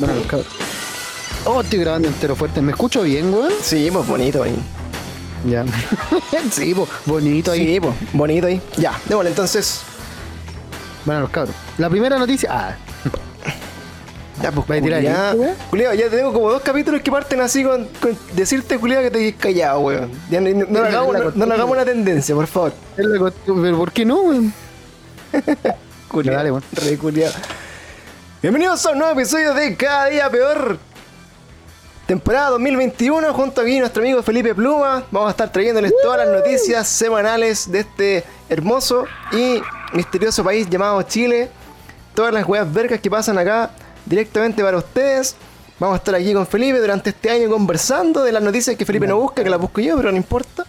Bueno, los cabros. Oh, estoy grabando entero fuerte. ¿Me escucho bien, weón? Sí, pues bonito ahí. Ya. sí, pues, bonito ahí. Sí, pues bonito ahí. Ya, démosle entonces. Bueno, los cabros. La primera noticia. Ah, Ya, pues, ¿Va a tirar? Culiao, ya tengo como dos capítulos que parten así con, con decirte, culiao, que te quedes callado, weón. Ya no, no, no, hagamos, la no, no hagamos una tendencia, por favor. pero ¿por qué no, weón? Culiao, dale, weón. re. Bienvenidos a un nuevo episodio de Cada Día Peor. Temporada 2021, junto aquí nuestro amigo Felipe Pluma. Vamos a estar trayéndoles todas las noticias semanales de este hermoso y misterioso país llamado Chile. Todas las weas vergas que pasan acá directamente para ustedes. Vamos a estar aquí con Felipe durante este año conversando de las noticias que Felipe no busca, que las busco yo, pero no importa.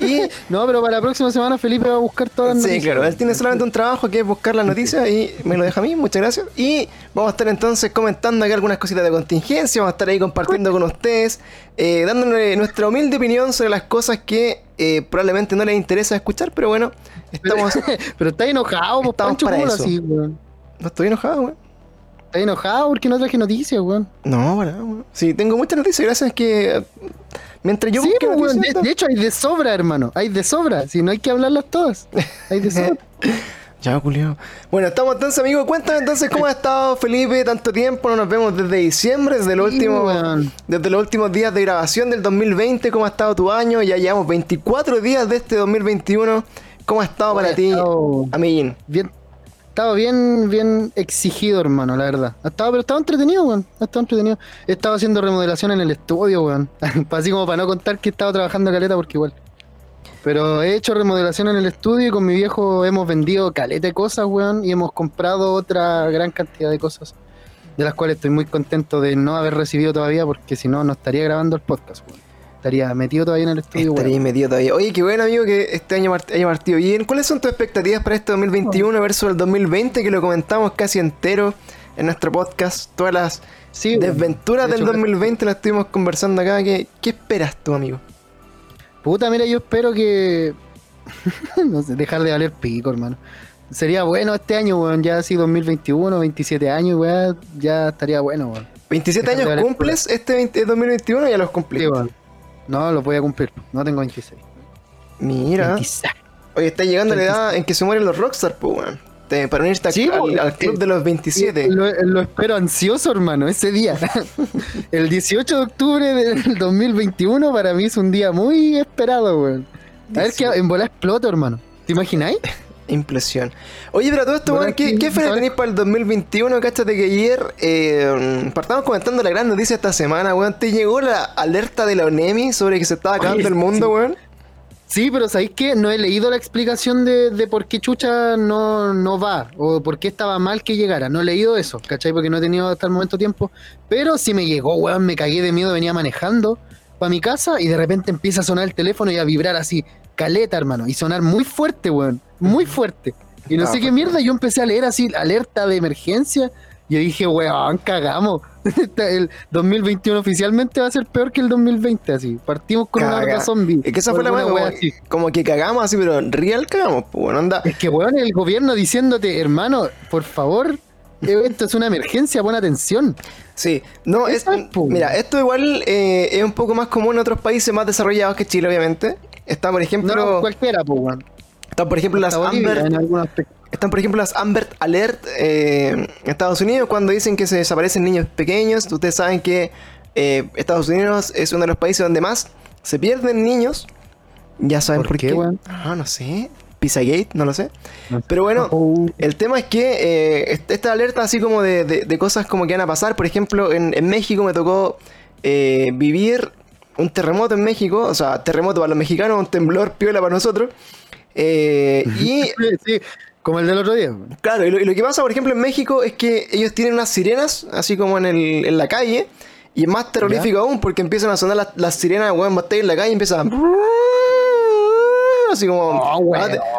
Y No, pero para la próxima semana Felipe va a buscar todas las Sí, noticias. claro, él tiene solamente un trabajo que es buscar las noticias y me lo deja a mí, muchas gracias. Y vamos a estar entonces comentando aquí algunas cositas de contingencia, vamos a estar ahí compartiendo con ustedes, eh, dándole nuestra humilde opinión sobre las cosas que eh, probablemente no les interesa escuchar, pero bueno, estamos... Pero está enojado, pues, Estamos Pancho, para ¿cómo eso. así, weón? No estoy enojado, weón. Está enojado porque no traje noticias, weón. No, nada, weón. Sí, tengo muchas noticias, gracias que... Mientras yo sí, pues, De, de hecho, hay de sobra, hermano. Hay de sobra. Si no hay que hablarlas todas. Hay de sobra. Ya, Julio. Bueno, estamos entonces, amigo. Cuéntame entonces cómo ha estado Felipe tanto tiempo. No nos vemos desde diciembre, desde los, Sí, últimos, desde los últimos días de grabación del 2020. ¿Cómo ha estado tu año? Ya llevamos 24 días de este 2021. ¿Cómo ha estado para ti, estado- amiguín? Bien. Estaba bien, bien exigido, hermano, la verdad. Ha estado, pero estaba entretenido, weón. Ha estado entretenido. He estado haciendo remodelación en el estudio, weón. Así como para no contar que he estado trabajando caleta, porque igual. Pero he hecho remodelación en el estudio y con mi viejo hemos vendido caleta de cosas, weón. Y hemos comprado otra gran cantidad de cosas. De las cuales estoy muy contento de no haber recibido todavía, porque si no, no estaría grabando el podcast, weón. Estaría metido todavía en el estudio, Estaría metido todavía. Oye, qué bueno, amigo, que este año haya partido bien. ¿Cuáles son tus expectativas para este 2021 versus el 2020? Que lo comentamos casi entero en nuestro podcast. Todas las Sí, desventuras De del hecho, 2020 las estuvimos conversando acá. ¿Qué, qué esperas tú, amigo? Puta, mira, yo espero que. no sé, dejar de valer pico, hermano. Sería bueno este año, weón. Ya así 2021, 27 años, weón. Ya estaría bueno, weón. 27 Déjate años cumples este 20 2021 y ya los cumplí. Sí. No, lo voy a cumplir. No tengo 26. Mira. 26. Oye, está llegando la edad en que se mueren los rockstar, pues, weón. Te- Para unirte a- Sí, al, club de los 27. Lo, lo espero ansioso, hermano, ese día. El 18 de octubre del 2021 para mí es un día muy esperado, weón. A ver que en bola exploto, hermano. ¿Te imagináis? Impresión. Oye, pero todo esto, Bueno, ¿qué, aquí, qué fe ¿sabes? tenéis para el 2021? Cáchate que ayer eh, partamos comentando la gran noticia esta semana, weón. ¿Te llegó la alerta de la ONEMI sobre que se estaba acabando Oye, el mundo, sí. weón? Sí, pero ¿sabéis qué? No he leído la explicación de, de por qué Chucha no, no va o por qué estaba mal que llegara. No he leído eso, ¿cachai? Porque no he tenido hasta el momento tiempo. Pero sí me llegó, weón, me cagué de miedo, venía manejando para mi casa y de repente empieza a sonar el teléfono y a vibrar así, caleta, hermano, y sonar muy fuerte, weón, muy fuerte. Y no Ah, sé qué mierda, yo empecé a leer así, alerta de emergencia. Y yo dije, weón, cagamos. el 2021 oficialmente va a ser peor que el 2020, así. Partimos con una Caga. horda zombie. Es que esa fue la weá, wea como, que cagamos así, pero real cagamos, pues, weón. Anda. Es que, weón, el gobierno diciéndote, hermano, por favor, esto es una emergencia, pon atención. Sí, no, es, mira, esto igual eh, es un poco más común en otros países más desarrollados que Chile, obviamente. Está, por ejemplo, No, cualquiera, pues, weón. Están, por ejemplo, las Amber, están, por ejemplo, las Amber Alert eh, en Estados Unidos cuando dicen que se desaparecen niños pequeños. Ustedes saben que eh, Estados Unidos es uno de los países donde más se pierden niños. Ya saben ¿Por por, qué, qué. Ah, no sé. Pizzagate, no lo sé. No sé. Pero bueno, Oh. el tema es que eh, est- esta alerta así como de, de- de cosas como que van a pasar, por ejemplo, en, en México me tocó eh, vivir un terremoto en México, o sea, terremoto para los mexicanos, un temblor piola para nosotros. Eh, y Sí, sí, como el del otro día. claro, y lo, y lo que pasa, por ejemplo, en México es que ellos tienen unas sirenas, así como en, el, en la calle, y es más terrorífico aún porque empiezan a sonar las, las sirenas, weón, en la calle y empiezan... Así como, Oh,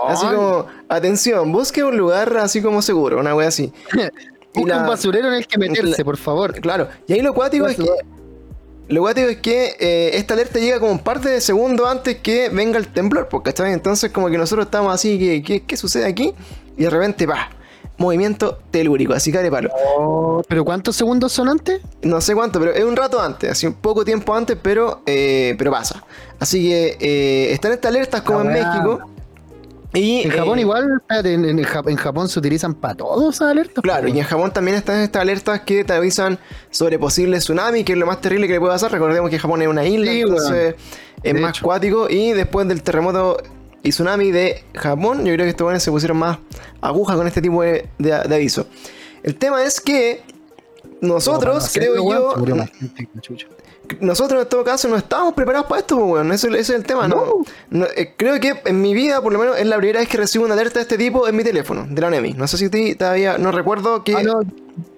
así como, atención, busque un lugar así como seguro, una wea así. Y Busca la- un basurero en el que meterse, la- por favor. Claro, y ahí lo cuático es que Lo cuático es que eh, esta alerta llega como un par de segundos antes que venga el temblor, pues, ¿cachai? Entonces como que nosotros estamos así, ¿qué, qué, qué sucede aquí? Y de repente, va. movimiento telúrico, así que palo. Oh, ¿Pero cuántos segundos son antes? No sé cuánto, pero es un rato antes, así un poco tiempo antes, pero, eh, pero pasa. Así que eh, están estas alertas como Ah, en. México. Y, En Japón eh, igual, en, en Jap- en Japón se utilizan para todos esas alertas. Claro, y en Japón también están estas alertas que te avisan sobre posible tsunami, que es lo más terrible que le puede pasar. Recordemos que Japón es una isla, Sí, entonces es De más hecho. cuático. Y después del terremoto y tsunami de Japón, yo creo que estos buenos se pusieron más agujas con este tipo de, de- de aviso. El tema es que nosotros, creo yo, nosotros en todo caso no estábamos preparados para esto, weón. Ese, ese es el tema, ¿no? No, eh, creo que en mi vida, por lo menos, es la primera vez que recibo una alerta de este tipo en mi teléfono, de la NEMI. No sé si ti todavía, no recuerdo que... Ah, no,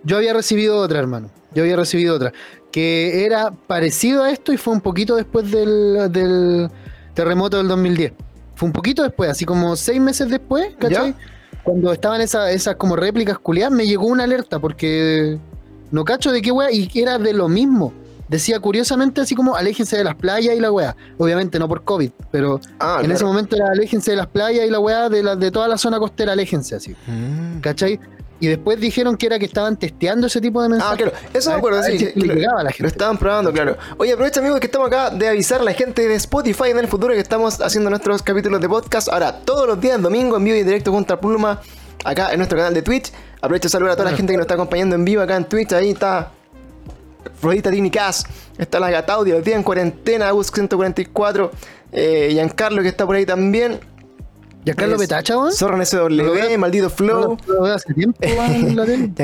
yo había recibido otra, hermano. Yo había recibido otra. Que era parecido a esto y fue un poquito después del, del terremoto del 2010. Fue un poquito después, así como seis meses después, ¿cachai? Cuando estaban esas, esas como réplicas culiadas, me llegó una alerta porque no cacho de qué wea y era de lo mismo. Decía curiosamente así como aléjense de las playas y la wea. Obviamente no por COVID, pero Ah, en claro. ese momento era aléjense de las playas y la wea de, la, de toda la zona costera, aléjense así. Mm. ¿Cachai? Y después dijeron que era que estaban testeando ese tipo de Ah, mensajes. claro, eso me acuerdo, sí. le lo, llegaba a la lo gente. estaban probando, claro. Oye, aprovecha, amigos, que estamos acá de avisar a la gente de Spotify en el futuro que estamos haciendo nuestros capítulos de podcast. Ahora, todos los días, domingo, en vivo y en directo junto a Pluma, acá en nuestro canal de Twitch. Aprovecho de saludar a toda la gente que nos está acompañando en vivo acá en Twitch. Ahí está Rodita Tini Cas, está la Gataudia, los días en cuarentena, Agus 144, eh, Giancarlo que está por ahí también. ¿Y a Carlos Es- Petacha, weón? Zorro ¿No lo SW, maldito Flow. No lo veo hace tiempo, weón. Giancarlo.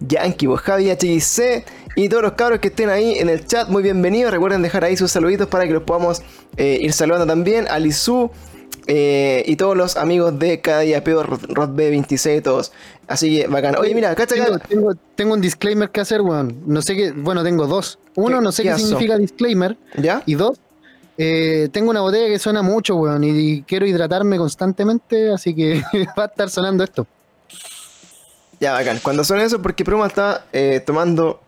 Yankee, vos, Javi, HXC y todos los cabros que estén ahí en el chat, muy bienvenidos. Recuerden dejar ahí sus saluditos para que los podamos eh, ir saludando también. A Lizu eh, y todos los amigos de cada día peor, Rod B26 y todos. Así que bacán. Oye, mira, Tengo, acá. tengo, tengo un disclaimer que hacer, weón. No sé qué, bueno, tengo dos. Uno, ¿Qué- no sé qué significa disclaimer. ¿Ya? Y dos, eh, tengo una botella que suena mucho, weón, y, y quiero hidratarme constantemente, así que va a estar sonando esto. Ya, bacán. Cuando son eso, porque Proma está eh, tomando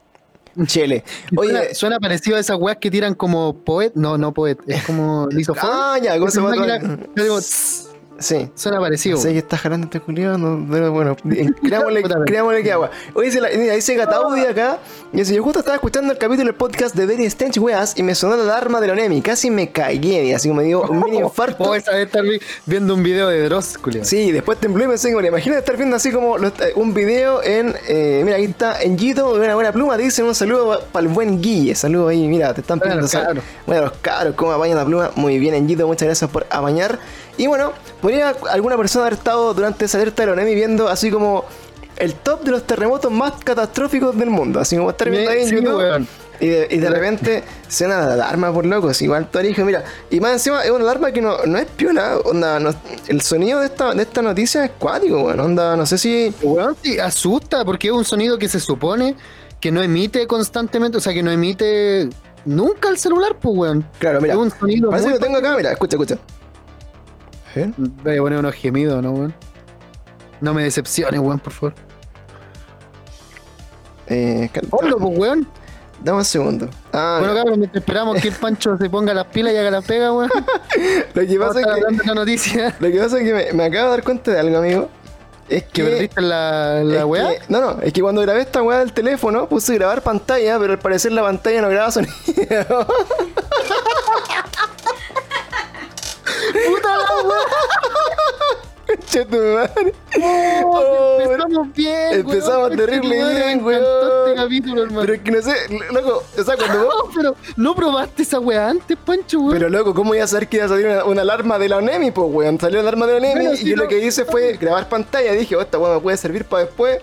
chele. Oye, suena parecido a esas weas que tiran como poet. No, no poet, es como lisofón. ah, ya, ¿cómo se Esa llama? Sí. suena parecido. Sé que está jalando este culiado, no, pero bueno, creámosle, creámosle que agua. Oye, dice, la, dice Gataudi acá, y dice, yo justo estaba escuchando el capítulo del podcast de Very Strange Weas y me sonó la alarma de la ONEMI, casi me cagué, y así como me dio un mini infarto. Oh, esa estar vi- viendo un video de Dross, culiao. Sí, después tembló y me pensé, como, imagínate estar viendo así como los- eh, un video en, eh, mira, aquí está en Gito, una buena pluma, dicen un saludo para el buen Guille, saludo ahí, mira, te están Bueno, pidiendo. Bueno, los cabros, cómo apañan la pluma, muy bien en Gito, muchas gracias por apañar. Y bueno, podría alguna persona haber estado durante esa alerta de la ONEMI viendo así como el top de los terremotos más catastróficos del mundo, así como estar viendo ahí en Sí, YouTube. weón. Y de, y de repente suena la alarma por locos, igual tú dije, mira, y más encima es una alarma que no, no es piola, onda, no- el sonido de esta, de esta noticia es cuático, weón, onda, no sé si... Weón, sí, asusta porque es un sonido que se supone que no emite constantemente, o sea, que no emite nunca el celular, pues, weón. Claro, mira, es un sonido parece que lo tengo acá, mira, escucha, escucha. Voy a poner unos gemidos, ¿no, weón? No me decepciones, weón, por favor. Eh, Ponlo, pues, weón. dame un segundo. Ah, Bueno, cabrón, mientras esperamos que el Pancho se ponga las pilas y haga la pega, weón. lo que pasa es que, la noticia. lo que, pasa es que me, me acabo de dar cuenta de algo, amigo. Es ¿Que perdiste la, la weá? que- no, no, es que cuando grabé esta weá del teléfono puse grabar pantalla, pero al parecer la pantalla no graba sonido. ¡Puta la weá! Oh, Empezamos bien, Empezamos weón. terrible Este bien, encantó weón. este capítulo, hermano. Pero es que no sé, loco, o sea, cuando vos... No, pero no probaste esa weá antes, Pancho, weón. Pero loco, ¿cómo iba a saber que iba a salir una, una alarma de la ONEMI, pues, weón? Salió la alarma de la ONEMI Pero y si yo no- lo que hice fue grabar pantalla. Dije, oh, esta weón me puede servir para después.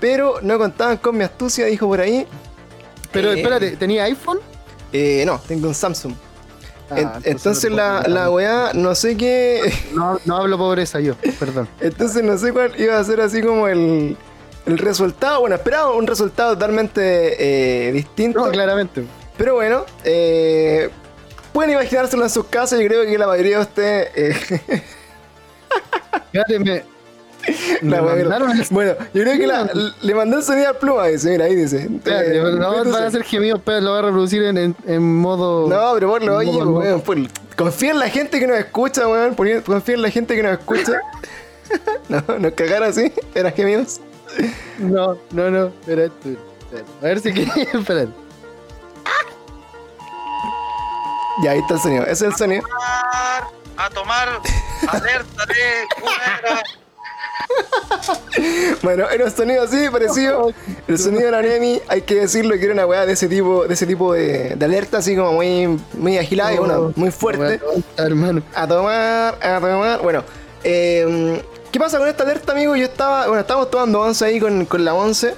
Pero no contaban con mi astucia, dijo por ahí. Pero Eh, espérate, ¿tenía iPhone? Eh, no, tengo un Samsung. Ah, En- entonces la, la weá, no sé qué. No, no hablo pobreza yo, perdón. Entonces no sé cuál iba a ser así como el, el resultado. Bueno, esperaba un resultado totalmente eh, distinto. No, claramente. Pero bueno, eh, pueden imaginárselo en sus casas. Yo creo que la mayoría de ustedes. eh, Fíjate, me, la mandaron el- Bueno, yo creo que la- le mandé el sonido al pluma. Dice, mira, ahí dice. Eh, no, entonces- van a ser gemidos, pero lo voy a reproducir en, en, en modo. No, pero ponlo, oye, No, no. weón, confía en la gente que nos escucha, weón. Confía en la gente que nos escucha. no, nos cagaron así, eran gemidos. No, no, no. A ver si quieres, espera. Ya, ahí está el sonido, ese es el sonido. tomar, a tomar alerta de fuera. Bueno, era un sonido así, parecido. El sonido de la Nemi, hay que decirlo que era una weá de ese tipo, de ese tipo de, de alerta, así como muy, muy agilada y bueno, muy fuerte. hermano. A tomar, a tomar. Bueno, eh, ¿qué pasa con esta alerta, amigo? Yo estaba, bueno, estábamos tomando once ahí con, con la once.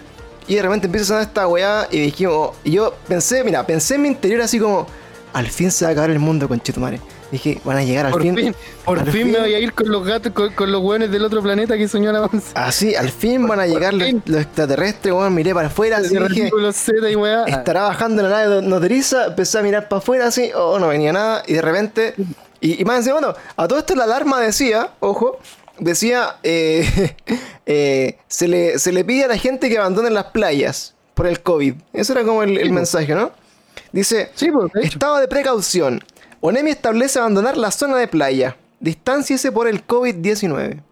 Y de repente empieza a sonar esta weá y dijimos, y yo pensé, mira, pensé en mi interior así como, al fin se va a acabar el mundo con Chetumare. Dije, van a llegar al Por fin. fin, por al fin, me voy a ir con los gatos, con, con los hueones del otro planeta que soñó la once. Así, al fin van a llegar los, extraterrestres, weón. Miré para afuera, así dije, los Z y weá. estará bajando la nave nodriza, empecé a mirar para afuera así, oh, no venía nada, y de repente, y, y más encima, bueno, a todo esto la alarma decía, ojo, decía, eh, eh, se, le, se le pide a la gente que abandone las playas por el COVID. Ese era como el, mensaje, ¿no? Dice, Sí, pues, de estado de precaución, ONEMI establece abandonar la zona de playa, distánciese por el COVID-19.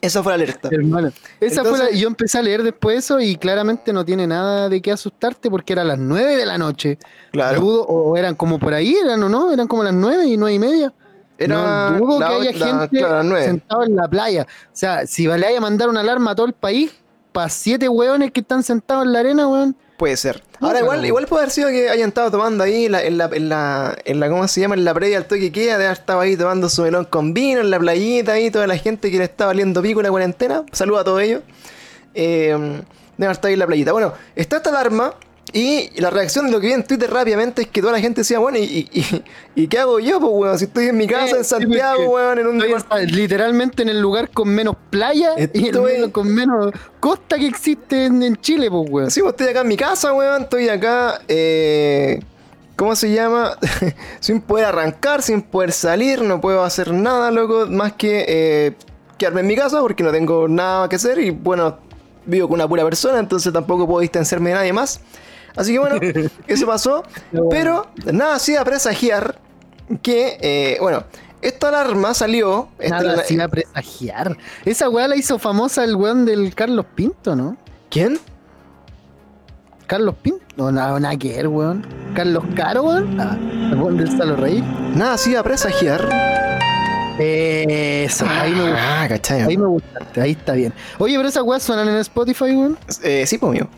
Esa fue la alerta. Hermano. Esa fue la. Yo empecé a leer después eso y claramente no tiene nada de qué asustarte porque era las 9 de la noche. Claro. Dudo, o eran como por ahí, eran o no, eran como las 9 y 9 y media. Era no dudo la que haya la- gente claro, sentada en la playa. O sea, si vale a mandar una alarma a todo el país, para siete hueones que están sentados en la arena, weón. Puede ser. Ahora, igual, igual puede haber sido que hayan estado tomando ahí en la, en la, en la, en la- ¿cómo se llama? En la previa al toque queda, de haber estado ahí tomando su melón con vino en la playita ahí, toda la gente que le está valiendo pico la cuarentena. Saludos a todos ellos. Eh, deben estar ahí en la playita. Bueno, está esta alarma y la reacción de lo que vi en Twitter rápidamente es que toda la gente decía, bueno, ¿y, y, y- ¿y qué hago yo, pues, weón? Si estoy en mi casa, en sí, Santiago, porque weón, en un Estoy literalmente en el lugar con menos playa y el Estoy- menos- con menos costa que existe en, en Chile, pues, weón. Sí, pues estoy acá en mi casa, weón. Estoy acá, eh, ¿cómo se llama? sin poder arrancar, sin poder salir. No puedo hacer nada, loco, más que eh, quedarme en mi casa porque no tengo nada que hacer. Y bueno, vivo con una pura persona, entonces tampoco puedo distanciarme de nadie más. Así que bueno, eso pasó. Pero nada hacía presagiar que, eh, bueno, esta alarma salió. esta Nada la- hacía presagiar. Esa weá la hizo famosa el weón del Carlos Pinto, ¿no? ¿Quién? Carlos Pinto. No, nada, nada que ver, weón. Carlos Caro, weón. Ah, el weón del Salo Reír. Nada hacía presagiar. Eso, ahí me gusta. Ah, cachai. Ahí me gustaste, ahí está bien. Oye, pero esas weas suenan en Spotify, weón. Eh, sí, pues, mío.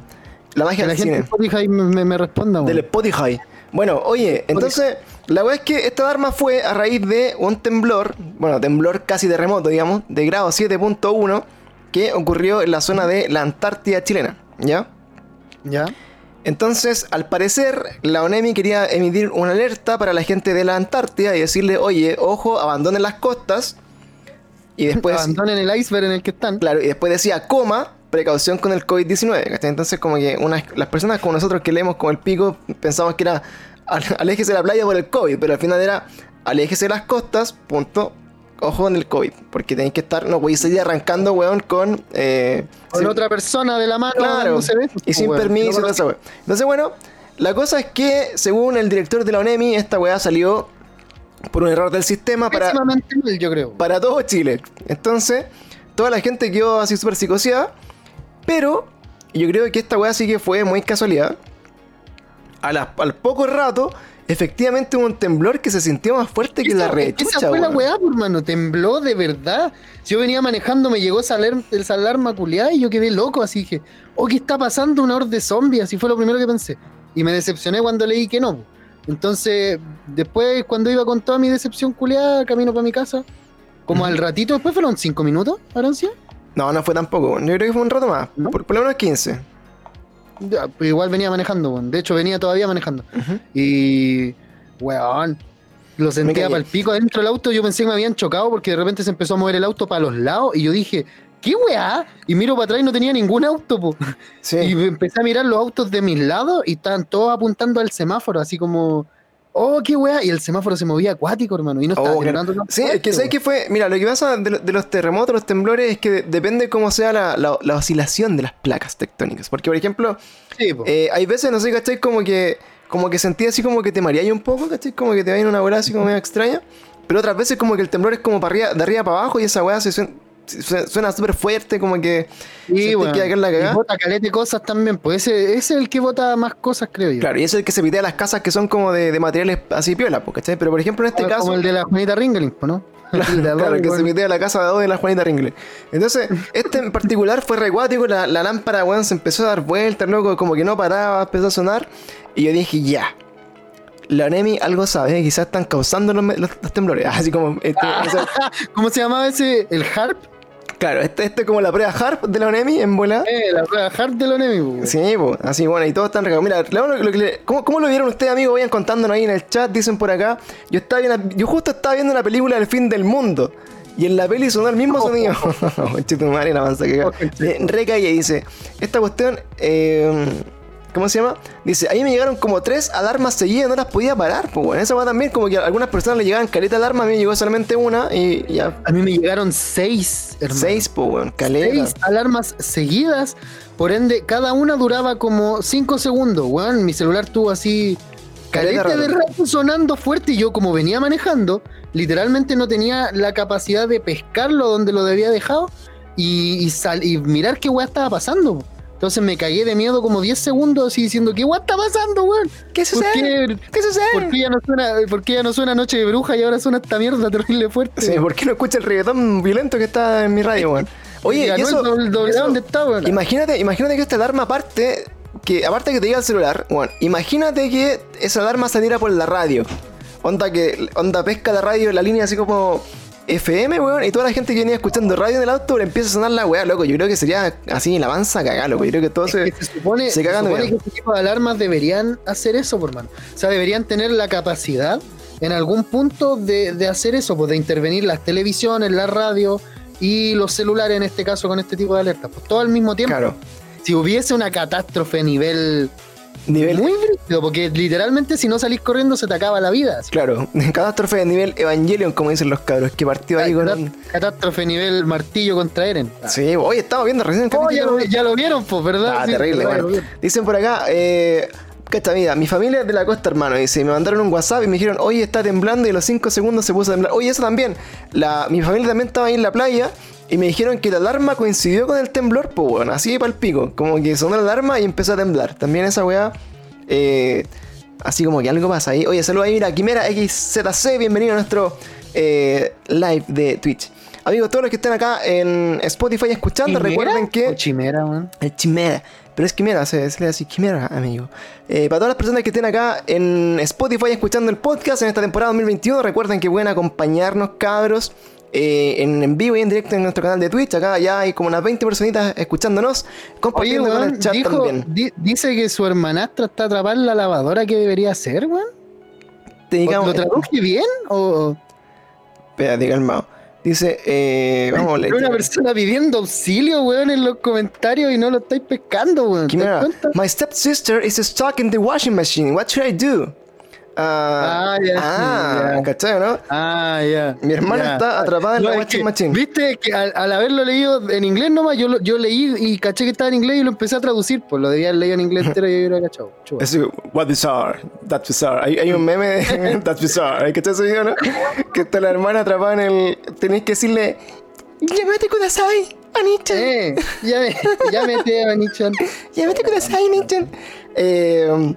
La magia Que la del gente de cine. Spotify me, me- me responda, Del. Spotify. Bueno, oye, entonces, la verdad es que esta alarma fue a raíz de un temblor, bueno, temblor casi terremoto, digamos, de grado 7.1, que ocurrió en la zona de la Antártida chilena, ¿ya? ¿Ya? Entonces, al parecer, la ONEMI quería emitir una alerta para la gente de la Antártida y decirle, oye, ojo, abandonen las costas. Y después, Abandonen el iceberg en el que están. claro, y después decía, coma, precaución con el COVID-19. ¿cachai? Entonces, como que unas, las personas como nosotros que leemos como el pico, pensamos que era "Al- aléjese de la playa por el COVID, pero al final era aléjese de las costas, punto. Ojo con el COVID, porque tenéis que estar, no podéis seguir arrancando, weón, con. eh, Con sin- otra persona de la mano Claro, besos, y sin weón. permiso No esa. Entonces, bueno, la cosa es que, según el director de la ONEMI, esta weá salió por un error del sistema para, mal, yo creo. para todo Chile. Entonces, toda la gente quedó así súper psicoseada. Pero, yo creo que esta weá sí que fue muy casualidad. A la- al poco rato, efectivamente hubo un temblor que se sintió más fuerte que la rechucha, Esa fue la weá, por mano. Tembló de verdad. Yo venía manejando, me llegó esa alarma, esa alarma culiada y yo quedé loco. Así dije, oh, ¿qué está pasando? Una horde de zombies. Así fue lo primero que pensé. Y me decepcioné cuando leí que no. Entonces, después, cuando iba con toda mi decepción culiada, camino para mi casa, como al ratito después, fueron cinco minutos, Arancia. No, no fue tampoco. Yo creo que fue un rato más. ¿No? Por, por lo menos 15. Ya, pues igual venía manejando, weón. De hecho, venía todavía manejando. Y, weón, lo sentía para el pico adentro del auto. Yo pensé que me habían chocado porque de repente se empezó a mover el auto para los lados. Y yo dije, ¿qué weá? Y miro para atrás y no tenía ningún auto, po. Sí. Y empecé a mirar los autos de mis lados y estaban todos apuntando al semáforo, así como, oh, qué weá. Y el semáforo se movía acuático, hermano. Y no estaba Oh, temblando Sí, es que sabes que fue. Mira, lo que pasa de, lo- de los terremotos, los temblores, es que de- depende cómo sea la, la- la oscilación de las placas tectónicas. Porque, por ejemplo, Sí, po. eh, hay veces, no sé, ¿cachai? Como que, como que sentí así como que te mareáis un poco, ¿cachai? Como que te va en una bola así como medio extraña. pero otras veces como que el temblor es como para arriba, de arriba para abajo y esa weá se suena, suena súper fuerte, como que Y sentís bueno, que a la y cagada. bota caleta de cosas también, pues ese, ese es el que vota más cosas, creo yo. Claro, y ese es el que se pitea las casas que son como de, de materiales así piola, po, ¿cachai? Pero por ejemplo en este como caso... el de la Juanita Ringling, pues, ¿no? El de Claro, que se weón. pitea la casa de de la Juanita Ringle. Entonces, este en particular fue recuático, la, la lámpara, weón, se empezó a dar vueltas, loco, como que no paraba, empezó a sonar. Y yo dije, ya. La ONEMI algo sabe, quizás están causando los, me- los- los temblores. Así como, este, o sea, ¿Cómo se llamaba ese? ¿El HARP? Claro, este, este es como la prueba HARP de la ONEMI en bola. Eh, la prueba HARP de la ONEMI, pues. Sí, pues, así bueno, y todos están regados. Mira, lo- lo que le- ¿cómo, cómo lo vieron ustedes, amigos? Vayan contándonos ahí en el chat, dicen por acá. Yo estaba viendo, yo justo estaba viendo la película El fin del mundo. Y en la peli sonó el mismo sonido. Che, tu madre, la mansa que Recalle dice: Esta cuestión, eh, ¿cómo se llama? Dice: Ahí me llegaron como tres alarmas seguidas, no las podía parar. Pues bueno, esa va también, como que a algunas personas le llegaban caleta de alarma, a mí me llegó solamente una y ya. A mí me llegaron seis, hermano. Seis, pues bueno, caleta. Seis alarmas seguidas. Por ende, cada una duraba como 5 segundos, weón. Mi celular tuvo así Caleta caleta de rato. sonando fuerte y yo como venía manejando, literalmente no tenía la capacidad de pescarlo donde lo debía dejado y, y, sal- y mirar qué weá estaba pasando. Entonces me cagué de miedo como 10 segundos así diciendo, ¿qué weá está pasando, weón? ¿Qué ¿Por sucede? qué, ¿Qué sucede? por qué ya no suena, por qué ya no suena Noche de Bruja y ahora suena esta mierda terrible fuerte? Sí, ¿por qué no escucha el reggaetón violento que está en mi radio, weón? Oye, y eso, el doble- eso- ¿dónde está, weón? imagínate, imagínate que esta alarma aparte, que aparte que te diga el celular, bueno, imagínate que esa alarma saliera por la radio. Onda que, onda pesca la radio, la línea así como FM, weón, y toda la gente que venía escuchando radio en el auto le empieza a sonar la weá, loco. Yo creo que sería así en la avanza cagá, loco. Yo creo que todo Es se. que se supone, se se cagan de supone que este tipo de alarmas deberían hacer eso, por mano. O sea, deberían tener la capacidad en algún punto de, de hacer eso, pues de intervenir las televisiones, la radio y los celulares en este caso con este tipo de alertas. Pues todo al mismo tiempo. Claro. Si hubiese una catástrofe a nivel, Nivel. muy brígido, porque literalmente si no salís corriendo se te acaba la vida. Claro, catástrofe de nivel Evangelion, como dicen los cabros, que partió ahí con un. Catástrofe nivel martillo contra Eren. Sí, oye, estamos viendo recién el Oh, ya, lo, ya lo vieron, pues, ¿verdad? Ah, Sí, terrible, bueno. Dicen por acá, eh, esta vida, mi familia es de la costa, hermano. Dice, me mandaron un WhatsApp y me dijeron, oye, está temblando y a los 5 segundos se puso a temblar. Oye, eso también. La, mi familia también estaba ahí en la playa y me dijeron que la alarma coincidió con el temblor, pues bueno, así de palpico. Como que sonó la alarma y empezó a temblar. También esa weá, eh, así como que algo pasa ahí. Oye, saludos ahí, mira, Quimera XZC, bienvenido a nuestro eh, live de Twitch. Amigos, todos los que estén acá en Spotify escuchando, ¿Quimera recuerden que... o chimera, weón. El Chimera. Pero es Quimera, se, se le dice Quimera, amigo. Eh, para todas las personas que estén acá en Spotify escuchando el podcast en esta temporada 2021, recuerden que pueden acompañarnos, cabros, eh, en, en vivo y en directo en nuestro canal de Twitch. Acá ya hay como unas 20 personitas escuchándonos, Oye, compartiendo con weón, el chat dijo- también. di- dice que su hermanastra está atrapada en la lavadora. ¿Qué debería hacer, weón? ¿Lo traduje bien? ¿O espérate, calmado. Dice, eh, vamos a leer. una persona pidiendo auxilio, weón, en los comentarios y no lo estáis pescando, weón? ¿Te das cuenta? my stepsister is stuck in the washing machine. What should I do? Ah, Ah, ya, ah, ya. ¿cachai, no? Ah, ya. Mi hermana ya. está atrapada en la es washing que, machine. Viste que al, al haberlo leído en inglés nomás, yo, lo- yo leí y caché que estaba en inglés y lo empecé a traducir. Pues lo debía leído en inglés entero y yo hubiera cachado. Es what bizarre, that's bizarre. Hay, hay un meme de that's bizarre. ¿Hay que ese video, no? Que está la hermana atrapada en el. Tenéis que decirle. Llámate Kudasai, Anichan. Eh, ya me, ya mete a Nichan. Llámate Kudasai, Anichan. Eh,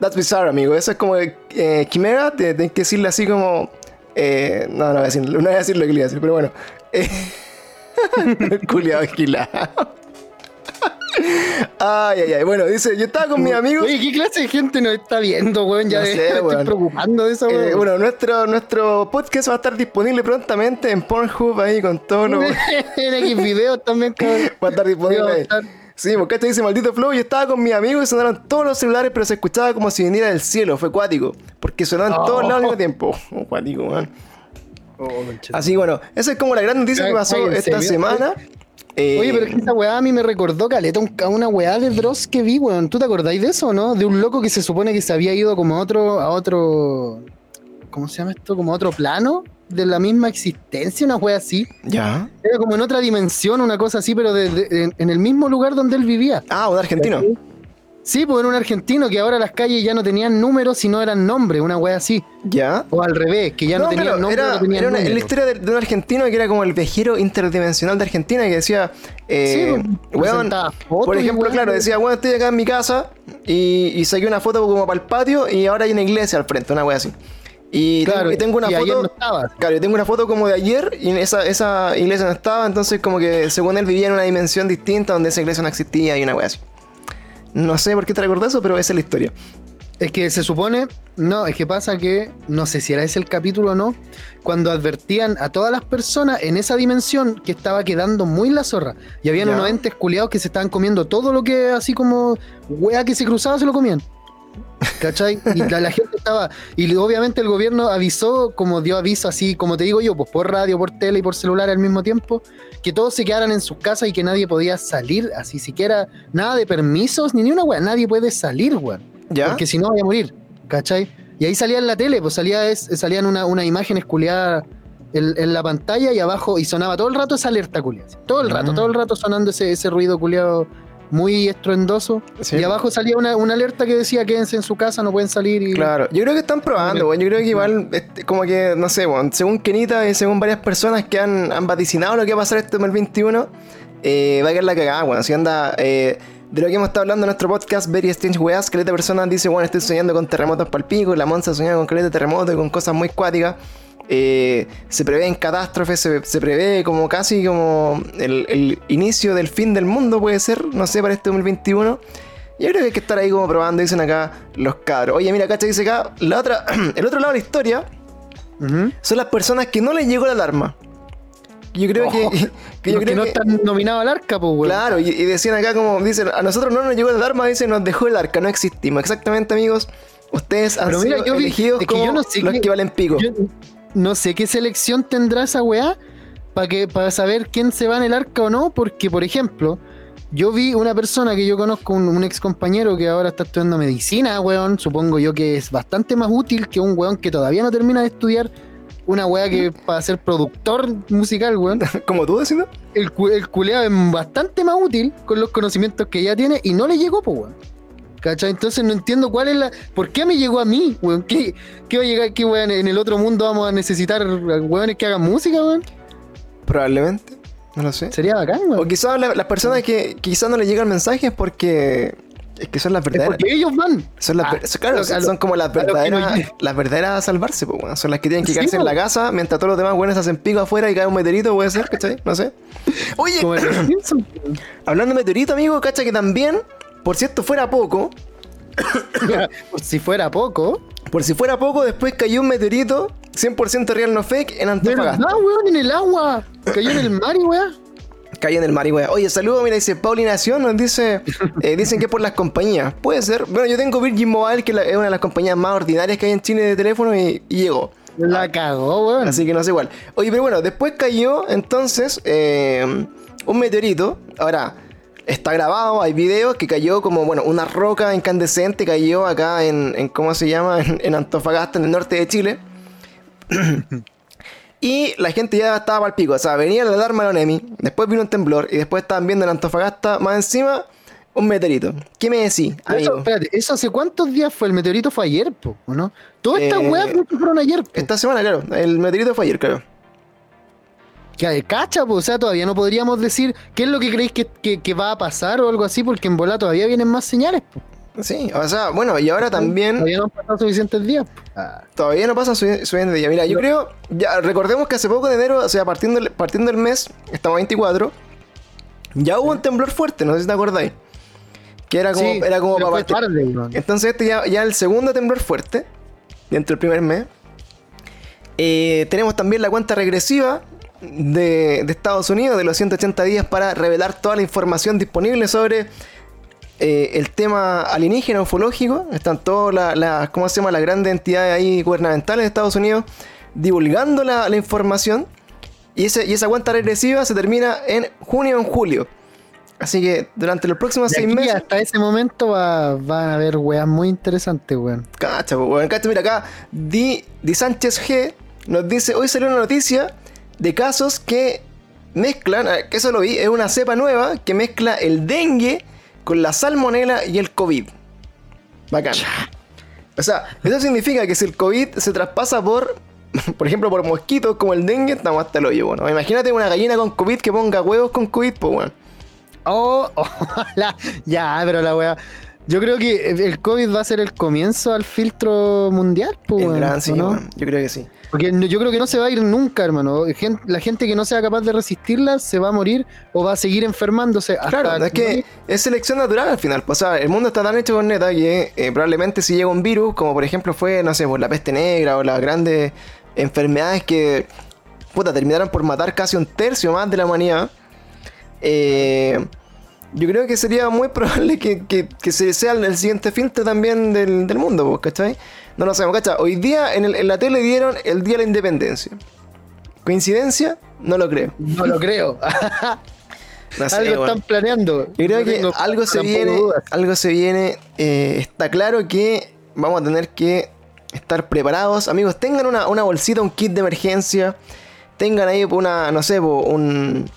that's bizarre, amigo. Eso es como eh, Quimera. te- Tenés que decirle así como. Eh, no, no voy a decir, no voy a decir lo que le iba a decir, pero bueno. Eh, culiado esquilado. Ay, ay, ay. Bueno, dice, yo estaba con mis amigos. Oye, ¿qué clase de gente nos está viendo, weón? Ya No me sé, estoy weón. preocupando de eso, Eh, weón. bueno, nuestro, nuestro podcast va a estar disponible prontamente en Pornhub ahí con todo lo. va en X videos también, cabrón. a estar disponible Va ahí. Sí, porque este dice maldito flow. Yo estaba con mis amigos y sonaron todos los celulares, pero se escuchaba como si viniera del cielo. Fue cuático. Porque sonaban Oh. todos lados al mismo tiempo. Oh, cuático, man. Así bueno, esa es como la gran noticia que pasó esta semana. Eh, Oye, pero es que esa weá a mí me recordó caleta un- a una weá de Dross que vi, weón. ¿Tú te acordáis de eso o no? De un loco que se supone que se había ido como a otro, a otro. ¿Cómo se llama esto? Como a otro plano de la misma existencia, una weá así. Ya. Era como en otra dimensión, una cosa así, pero de- de- en, en el mismo lugar donde él vivía. Ah, un argentino. Sí, pues era un argentino que ahora las calles ya no tenían números, sino eran nombres, una wea así. ¿Ya? O al revés, que ya no, tenían claro, nombres, era, no tenían era una- la historia de, de un argentino que era como el viajero interdimensional de Argentina que decía, eh, Sí, weón, presentaba fotos por ejemplo, weón. claro, decía, weón, estoy acá en mi casa y, y saqué una foto como para el patio y ahora hay una iglesia al frente, una wea así. Y, Claro, tengo, y tengo una y ayer foto. no estaba. Claro, yo tengo una foto como de ayer y esa, esa iglesia no estaba, entonces como que según él vivía en una dimensión distinta donde esa iglesia no existía y una wea así. No sé por qué te recuerdas eso, pero esa es la historia. Es que se supone, no, es que pasa que, no sé si era ese el capítulo o no, cuando advertían a todas las personas en esa dimensión que estaba quedando muy la zorra. Y habían Ya. unos entes culiados que se estaban comiendo todo lo que, así como, wea que se cruzaba, se lo comían. ¿Cachai? Y la, la gente estaba. Y obviamente el gobierno avisó, como dio aviso así, como te digo yo, pues por radio, por tele y por celular al mismo tiempo, que todos se quedaran en sus casas y que nadie podía salir, así siquiera nada de permisos, ni ni una wea, nadie puede salir, weón. ¿Ya? Porque si no, vaya a morir. ¿Cachai? Y ahí salía en la tele, pues salía es, salían una, una imagen esculeada en, en la pantalla y abajo, y sonaba todo el rato esa alerta culiada. Todo el rato, Mm. todo el rato sonando ese, ese ruido culiado muy estruendoso. Sí. Y abajo salía una, una alerta que decía quédense en su casa, no pueden salir. Y... Claro, yo creo que están probando, weón. Yo creo que igual, este, como que, no sé, weón, según Kenita y según varias personas que han, han vaticinado lo que va a pasar este 2021, eh, va a quedar la cagada, weón. Si anda, eh, de lo que hemos estado hablando en nuestro podcast, Very Strange Weas, caleta de personas dice, bueno, estoy soñando con terremotos para el pico, la Monza soñaba con caleta de terremotos y con cosas muy cuáticas. Eh, se prevén catástrofes, se, se prevé como casi como el, el inicio del fin del mundo, puede ser, no sé, para este 2021. Yo creo que hay que estar ahí como probando, dicen acá los cabros. Oye, mira, cacha, dice acá, la otra, el otro lado de la historia son las personas que no les llegó la alarma. Yo creo Oh, que, que yo que creo no que, están nominados al arca, pues, weón. claro, y, y decían acá como, dicen, a nosotros no nos llegó la alarma, dicen, nos dejó el arca, no existimos. Exactamente, amigos. Ustedes han Pero mira, sido yo elegidos que como yo no sé los que valen pico. Yo no sé qué selección tendrá esa weá para que para saber quién se va en el arca o no, porque por ejemplo, yo vi una persona que yo conozco, un, un ex compañero que ahora está estudiando medicina, weón, supongo yo que es bastante más útil que un weón que todavía no termina de estudiar una weá que para ser productor musical, weón. Como tú diciendo. El, el culeado es bastante más útil con los conocimientos que ya tiene y no le llegó, pues, weón. ¿Cachai? Entonces no entiendo cuál es la. ¿Por qué me llegó a mí, weón? ¿Qué, qué va a llegar aquí, weón? En el otro mundo vamos a necesitar weones que hagan música, weón. Probablemente. No lo sé. Sería bacán, O weón. quizás la- las personas que quizás no les llega el mensaje es porque. Es que son las verdaderas. porque ellos van. Son las, Ah, claro, lo- son, lo- como las verdaderas, no- las verdaderas a salvarse, pues, weón. Son las que tienen que Sí, quedarse en la casa mientras todos los demás buenos hacen pico afuera y cae un meteorito, puede ser, ¿cachai? No sé. Oye, hablando de meteorito, amigo, cacha que también, por cierto, fuera poco, Por si fuera poco. por si fuera poco, después cayó un meteorito 100% real no fake en Antofagasta. ¿Verdad, weón? En el agua. Cayó en el mar, weón. Cayó en el mar weá. Oye, saludo, mira, dice Paulinación, nos dice, eh, dicen que es por las compañías. Puede ser. Bueno, yo tengo Virgin Mobile, que es una de las compañías más ordinarias que hay en Chile de teléfono y, y llegó. La cagó, weón. Así que no sé igual. Oye, pero bueno, después cayó entonces eh, un meteorito. Ahora, está grabado, hay videos que cayó como, bueno, una roca incandescente cayó acá en, en ¿cómo se llama? En, en Antofagasta, en el norte de Chile. y la gente ya estaba al pico. O sea, venía la alarma de la ONEMI, después vino un temblor y después estaban viendo en Antofagasta más encima un meteorito. ¿Qué me decís, Eso, espérate, ¿eso hace cuántos días fue? El meteorito fue ayer, po, ¿o no? Todas estas Eh, weas fueron ayer, po. Esta semana, claro. El meteorito fue ayer, claro. Que cacha, pues, o sea, todavía no podríamos decir qué es lo que creéis que, que- que va a pasar o algo así, porque en bola todavía vienen más señales, pues. Sí, o sea, bueno, y ahora también... Todavía no han pasado suficientes días. Ah, Todavía no pasan subi- subiendo de día. Mira, yo creo, ya recordemos que hace poco de enero, o sea, partiendo partiendo el mes, estamos a 24, ya hubo un temblor fuerte, no sé si te acordáis. Que era como, sí, era como para partir. tarde. Entonces este ya, ya el segundo temblor fuerte, dentro del primer mes. Eh, tenemos también la cuenta regresiva de, de Estados Unidos de los 180 días para revelar toda la información disponible sobre eh, el tema alienígena ufológico. Están todas las, las- ¿cómo se llama? Las grandes entidades ahí gubernamentales de Estados Unidos divulgando la, la información. Y, ese, y esa cuenta regresiva se termina en junio o en julio. Así que durante los próximos De seis aquí meses... hasta ese momento va, van a haber weas muy interesantes, weón. Cacha, pues, weón. Cacha, mira acá. Di, Di Sánchez G nos dice: Hoy salió una noticia de casos que mezclan, eh, que eso lo vi, es una cepa nueva que mezcla el dengue con la salmonela y el COVID. Bacán. O sea, eso significa que si el COVID se traspasa por, por ejemplo, por mosquitos como el dengue, estamos hasta el hoyo, bueno. Imagínate una gallina con COVID que ponga huevos con COVID, pues, bueno. Oh, ojalá. Ya, pero la weá. Yo creo que el COVID va a ser el comienzo al filtro mundial, pues, weón, gran sí. Yo creo que sí. Porque yo creo que no se va a ir nunca, hermano. La gente que no sea capaz de resistirla se va a morir o va a seguir enfermándose. Hasta Claro, es que es selección natural al final. o sea, el mundo está tan hecho con neta que eh, probablemente si llega un virus, como por ejemplo fue, no sé, por la peste negra o las grandes enfermedades que puta, terminaron por matar casi un tercio más de la humanidad, eh, yo creo que sería muy probable que, que- que se sea el siguiente filtro también del, del mundo, pues, ¿cachai? No lo sabemos, ¿cachai? Hoy día en, el- en la tele dieron el Día de la Independencia. ¿Coincidencia? No lo creo. No lo creo. No sé, Algo están planeando. Yo creo No que algo se viene, algo se viene. eh, está claro que vamos a tener que estar preparados. Amigos, tengan una, una bolsita, un kit de emergencia. Tengan ahí una, no sé, un...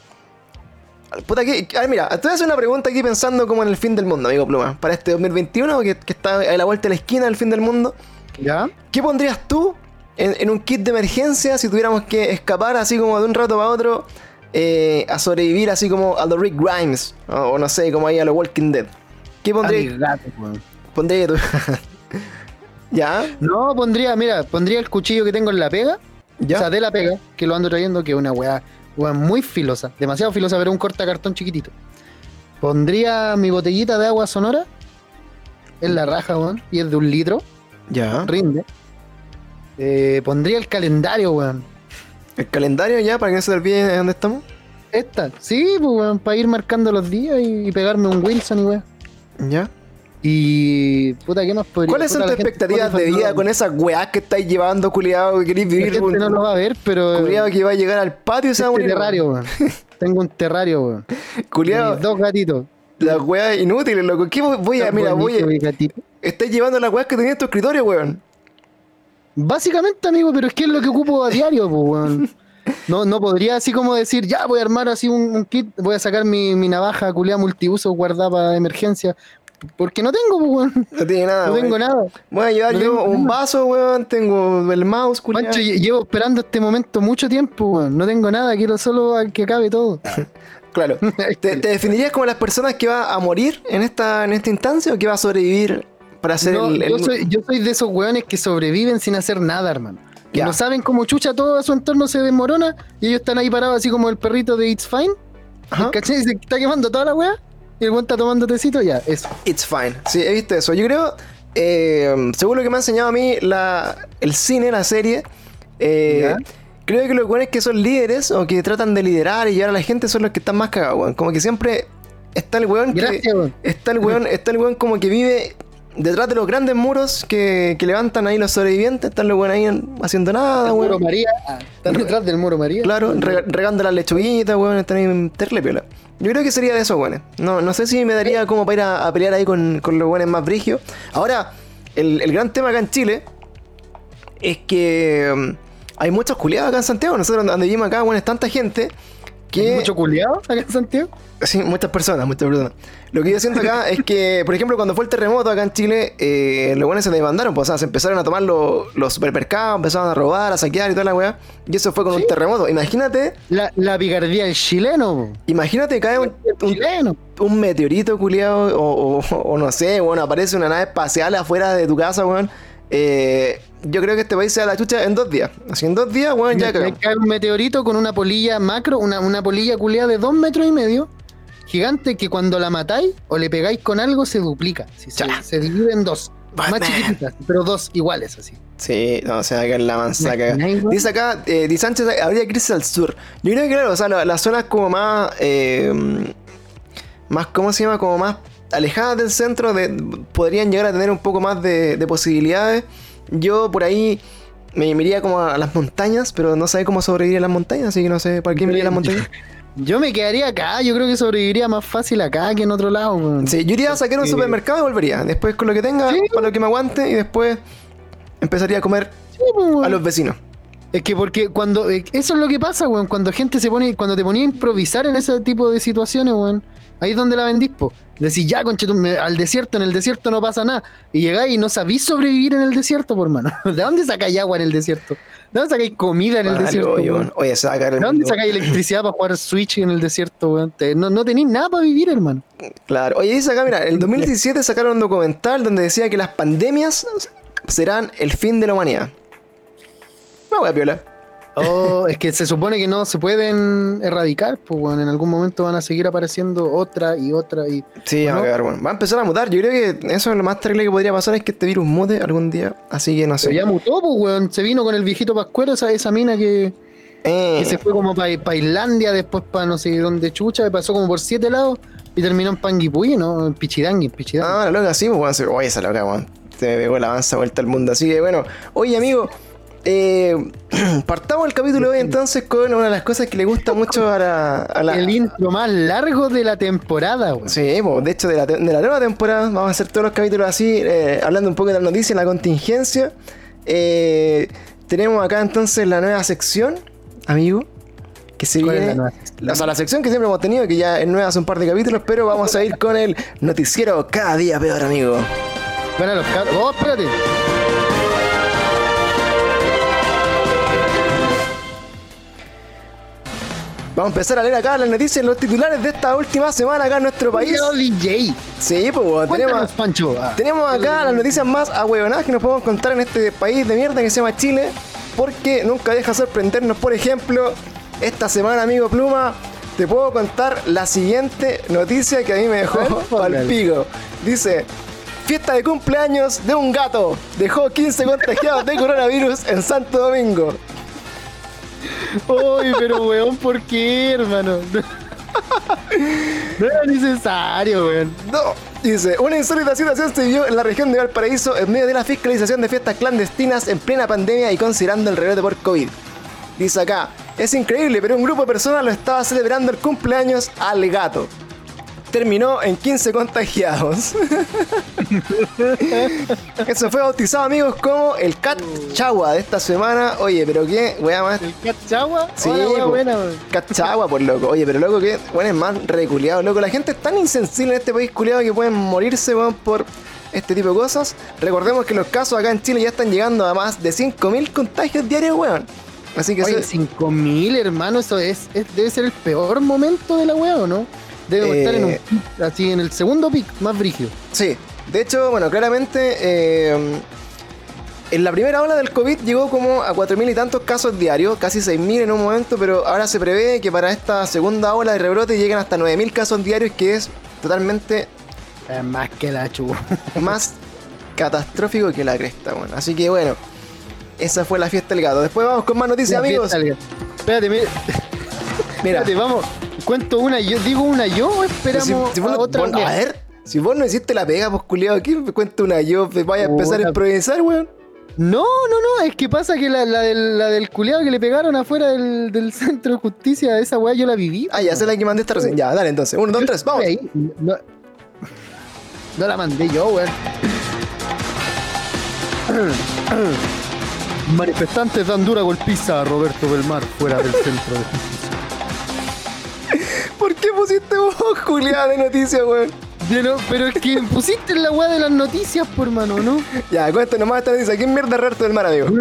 Puta, que, a ver, mira, te voy a hacer una pregunta aquí pensando como en el fin del mundo, amigo Pluma. Para este 2021, que, que está a la vuelta de la esquina del fin del mundo. ¿Ya? ¿Qué pondrías tú en, en un kit de emergencia si tuviéramos que escapar así como de un rato para otro eh, a sobrevivir así como a los Rick Grimes o, o no sé, como ahí a los Walking Dead? ¿Qué pondrías? gato. Pondría tú. ¿Ya? No, pondría, mira, pondría el cuchillo que tengo en la pega. ¿Ya? O sea, de la pega, que lo ando trayendo, que es una weá, weá muy filosa. Demasiado filosa, pero un cortacartón chiquitito. Pondría mi botellita de agua sonora. En la raja, weón. Y es de un litro. ¿Ya? Rinde. Eh, pondría el calendario, weón. ¿El calendario ya para que no se te olvide de dónde estamos? Esta, sí, pues, weón, para ir marcando los días y, y pegarme un Wilson y weón. ¿Ya? Y. Puta, ¿qué más podría ¿Cuáles son tus expectativas de vida con esas weás que estáis llevando, culiado, que queréis La vivir? gente no lo va a ver, pero. Culiado que va a llegar al patio y se va a Este morir. terrario, weón. Tengo un terrario, weón. Culiado, Dos gatitos. las weas inútiles, loco. ¿Qué voy- a, mira, voy a. Estás llevando las weas que tenías en tu escritorio, weón. Básicamente, amigo, pero es que es lo que ocupo a diario, pues, weón. No, no podría así como decir, ya voy a armar así un, un kit, voy a sacar mi, mi navaja culiada multiuso guardada para emergencia. Porque no tengo, weón. No tiene nada, No tengo nada. A llevar No yo tengo un nada. vaso, weón. Tengo el mouse, culiado. Mancho, lle- llevo esperando este momento mucho tiempo, weón. No tengo nada, quiero solo que acabe todo. Claro. ¿Te, te definirías como las personas que va a morir en esta, en esta instancia o que va a sobrevivir para hacer No, el, el- yo, soy, yo soy de esos weones que sobreviven sin hacer nada, hermano. Que no saben cómo chucha todo su entorno se desmorona y ellos están ahí parados así como el perrito de It's Fine. ¿Cachai? Se está quemando toda la weá y el weón está tomando tecito, ya, eso. It's fine. Sí, he visto eso. Yo creo, eh, según lo que me ha enseñado a mí la, el cine, la serie, eh, creo que los weones que son líderes o que tratan de liderar y llevar a la gente son los que están más cagados, weón. Como que siempre está el weón que. Weón. Está el weón, está el weón como que vive detrás de los grandes muros que, que levantan ahí los sobrevivientes. Están los weones ahí haciendo nada, El muro. María. están detrás del muro María. Claro, rega- regando las lechuguitas, weón, están ahí en terle piola. Yo creo que sería de esos weones. No, no sé si me daría como para ir a, a pelear ahí con, con los weones más brigios. Ahora, el, el gran tema acá en Chile es que mm, hay muchos culiados acá en Santiago. Nosotros donde vivimos acá, weón, es tanta gente que... Mucho culiado acá en Santiago. Sí, muchas personas, muchas personas. Lo que yo siento acá es que, por ejemplo, cuando fue el terremoto acá en Chile, eh, los buenos se demandaron, pues, o sea, se empezaron a tomar los, los supermercados, empezaron a robar, a saquear y toda la weá. Y eso fue con un terremoto. Imagínate, La, la picardía del chileno. imagínate que cae un, El un, chileno. un meteorito culiado, o, o- o no sé, bueno, aparece una nave espacial afuera de tu casa, weón. Eh, yo creo que este país se da la chucha en dos días. Así en dos días, weón, ya cagamos. cae un meteorito con una polilla macro, una, una polilla culiada de dos metros y medio, gigante, que cuando la matáis o le pegáis con algo se duplica. Se, se divide en dos. Batman. Más chiquititas, pero dos iguales así. Sí, no, o sea, acá en la weón. Dice acá, eh, Di Sánchez, habría crisis al sur. Yo creo que, claro, o sea, la- las zonas como más. eh, más, ¿cómo se llama? Como más alejadas del centro de, podrían llegar a tener un poco más de, de posibilidades. Yo por ahí me, me iría como a las montañas, pero no sé cómo sobrevivir en las montañas, así que no sé para qué me iría a las montañas. Yo me quedaría acá, yo creo que sobreviviría más fácil acá que en otro lado. weón. Sí, yo iría a sacar un supermercado y volvería. Después con lo que tenga, Sí. para lo que me aguante, y después empezaría a comer Sí, pues, a los vecinos. Es que porque cuando. eh, Eso es lo que pasa, weón. Cuando gente se pone. Cuando te ponía a improvisar en ese tipo de situaciones, weón. Ahí es donde la vendís, po. Decís, ya, conchetum, al desierto, en el desierto no pasa nada. Y llegáis y no sabís sobrevivir en el desierto, por hermano. ¿De dónde sacáis agua en el desierto? ¿De dónde sacáis comida en el Vale, desierto? oye? Oye, a el ¿De dónde sacáis electricidad para jugar Switch en el desierto, weón? No, no tenéis nada para vivir, hermano. Claro. Oye, dice acá, mira, en el 2017 sacaron un documental donde decía que las pandemias serán el fin de la humanidad. No, wea piola. Oh, es que se supone que no se pueden erradicar, pues, weón. En algún momento van a seguir apareciendo otra y otra y. Sí, va a cagar, bueno. Va a empezar a mutar. Yo creo que eso es lo más terrible que podría pasar es que este virus mute algún día. Así que no sé. ya mutó, pues, weón. Se vino con el viejito Pascuero, esa, esa mina que, Eh, que se fue como para Islandia, después para no sé dónde chucha, pasó como por siete lados y terminó en Panguipulli, ¿no? En Pichidangui, en Pichidangui. Ah, la loca, sí, pues, weón. se- Oye, esa loca, weón. Se me pegó la avanza vuelta al mundo. Así que bueno. Oye, amigo. Eh, partamos el capítulo de hoy entonces con una de las cosas que le gusta mucho a la. a la- El intro más largo de la temporada. Sí, pues, de hecho, de la, de la nueva temporada vamos a hacer todos los capítulos así, eh, hablando un poco de la noticia, la contingencia. Eh, tenemos acá entonces la nueva sección, amigo, que se ¿Cuál es viene. la? O sea, la sección que siempre hemos tenido, que ya es nueva hace un par de capítulos, pero vamos a ir con el noticiero cada día peor, amigo. Bueno, los. Oh, espérate. Vamos a empezar a leer acá las noticias, los titulares de esta última semana acá en nuestro país. DJ. Sí, pues, bueno, tenemos, Pancho. Ah. Tenemos acá las noticias más ahueonadas que nos podemos encontrar en este país de mierda que se llama Chile, porque nunca deja sorprendernos. Por ejemplo, esta semana, amigo Pluma, te puedo contar la siguiente noticia que a mí me dejó al pico. Dice. Fiesta de cumpleaños de un gato. Dejó 15 contagiados de coronavirus en Santo Domingo. Uy, pero weón, ¿por qué, hermano? No era necesario, weón. No. Dice, una insólita situación se vivió en la región de Valparaíso en medio de la fiscalización de fiestas clandestinas en plena pandemia y considerando el rebrote por COVID. Dice acá, es increíble, pero un grupo de personas lo estaba celebrando el cumpleaños al gato. Terminó en 15 contagiados. Eso fue bautizado, amigos, como el Cat Chagua de esta semana. Oye, pero qué, weá más ¿El Cachagua? Sí, Hola, weá po. buena, weón. Cachagua, por loco. Oye, pero loco que, bueno, es más reculeado, loco. La gente es tan insensible en este país culiado que pueden morirse, weón, por este tipo de cosas. Recordemos que los casos acá en Chile ya están llegando a más de 5.000 contagios diarios, weón. Así que Oye, eso- 5000, hermano, eso es, es- debe ser el peor momento de la weá, ¿o no? Debe Eh. estar en un pic, así en el segundo pic, más brígido. Sí, de hecho, bueno, claramente eh, en la primera ola del COVID llegó como a 4.000 y tantos casos diarios, casi 6.000 en un momento, pero ahora se prevé que para esta segunda ola de rebrote lleguen hasta 9.000 casos diarios, que es totalmente Es más que la chuva. más catastrófico que la cresta, bueno. Así que bueno, esa fue la fiesta del gato. Después vamos con más noticias, La amigos. Espérate, mira, Mira, espérate, vamos. Cuento una yo, digo una yo o esperamos si, si vos a otra. a ver, si vos no hiciste la pega, pues culiado, ¿qué me cuento una yo? Vaya a empezar a improvisar, weón. No, no, no, es que pasa que la, la del, la del culiado que le pegaron afuera del, del centro de justicia, esa weá yo la viví. Ah, ya sé la que mandé esta recién. Ya, dale entonces. Uno, dos, tres, vamos. No, no la mandé yo, weón. Manifestantes dan dura golpiza a Roberto Belmar fuera del centro de justicia. ¿Por qué pusiste vos, culiada de noticias, weón? No, pero es que pusiste la weá de las noticias, por mano, ¿no? Ya, cuéntanos más esta noticia. ¿Quién mierda Roberto del Mar, amigo?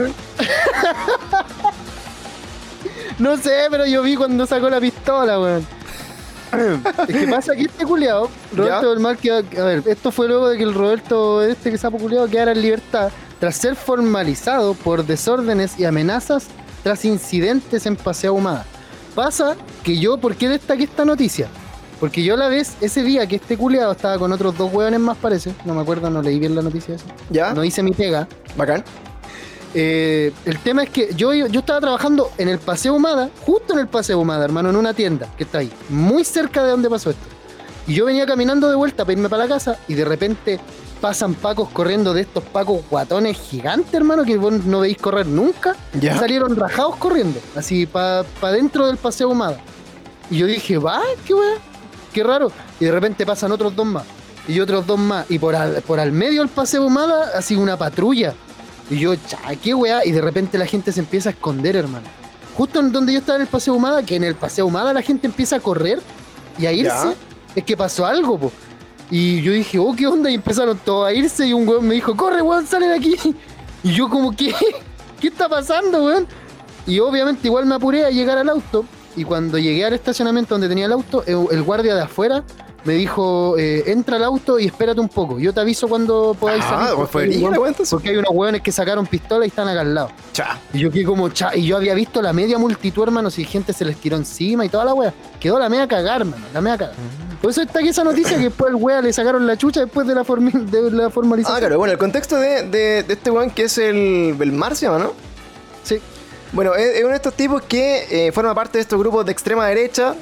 No sé, pero yo vi cuando sacó la pistola, weón. Es que pasa que este culiado, Roberto ¿Ya? del Mar, queda- a ver, esto fue luego de que el Roberto, este que sapo culiado, quedara en libertad tras ser formalizado por desórdenes y amenazas tras incidentes en Paseo Humada. Pasa que yo, ¿por qué destaqué esta noticia? Porque yo la vez, ese día que este culiado estaba con otros dos hueones más, parece, no me acuerdo, no leí bien la noticia esa, Ya, no hice mi pega, bacán. eh, el tema es que yo, yo estaba trabajando en el Paseo Humada, justo en el Paseo Humada, hermano, en una tienda que está ahí, muy cerca de donde pasó esto. Y yo venía caminando de vuelta para irme para la casa y de repente pasan pacos corriendo de estos pacos guatones gigantes, hermano, que vos no veis correr nunca. Ya. Salieron rajados corriendo, así para dentro del Paseo Humada. Y yo dije, va, qué weá, qué raro. Y de repente pasan otros dos más, y otros dos más, y por al, por al medio del Paseo Humada, así una patrulla. Y yo, cha, qué weá, y de repente la gente se empieza a esconder, hermano. Justo en donde yo estaba en el Paseo Humada, que en el Paseo Humada la gente empieza a correr y a irse. Ya. es que pasó algo, po. Y yo dije, oh, ¿qué onda? Y empezaron todos a irse y un weón me dijo, corre, weón, sale de aquí. Y yo como, ¿qué? ¿Qué está pasando, weón? Y obviamente igual me apuré a llegar al auto. Y cuando llegué al estacionamiento donde tenía el auto, el, el guardia de afuera me dijo, eh, entra al auto y espérate un poco. Yo te aviso cuando podáis Ah, salir. pues porque fue hay porque hay unos hueones que sacaron pistola y están acá al lado. Cha. Y yo quedé como, cha, y yo había visto la media multitud, hermano, si gente se les tiró encima y toda la wea. Quedó la media cagar, hermano, la media cagar. Por eso está aquí esa noticia que después el wea le sacaron la chucha después de la, de la formalización. Ah, claro, bueno, el contexto de, de, de este weón que es el Belmar, se llama, ¿no? Sí. Bueno, es, uno de estos tipos que eh, forma parte de estos grupos de extrema derecha,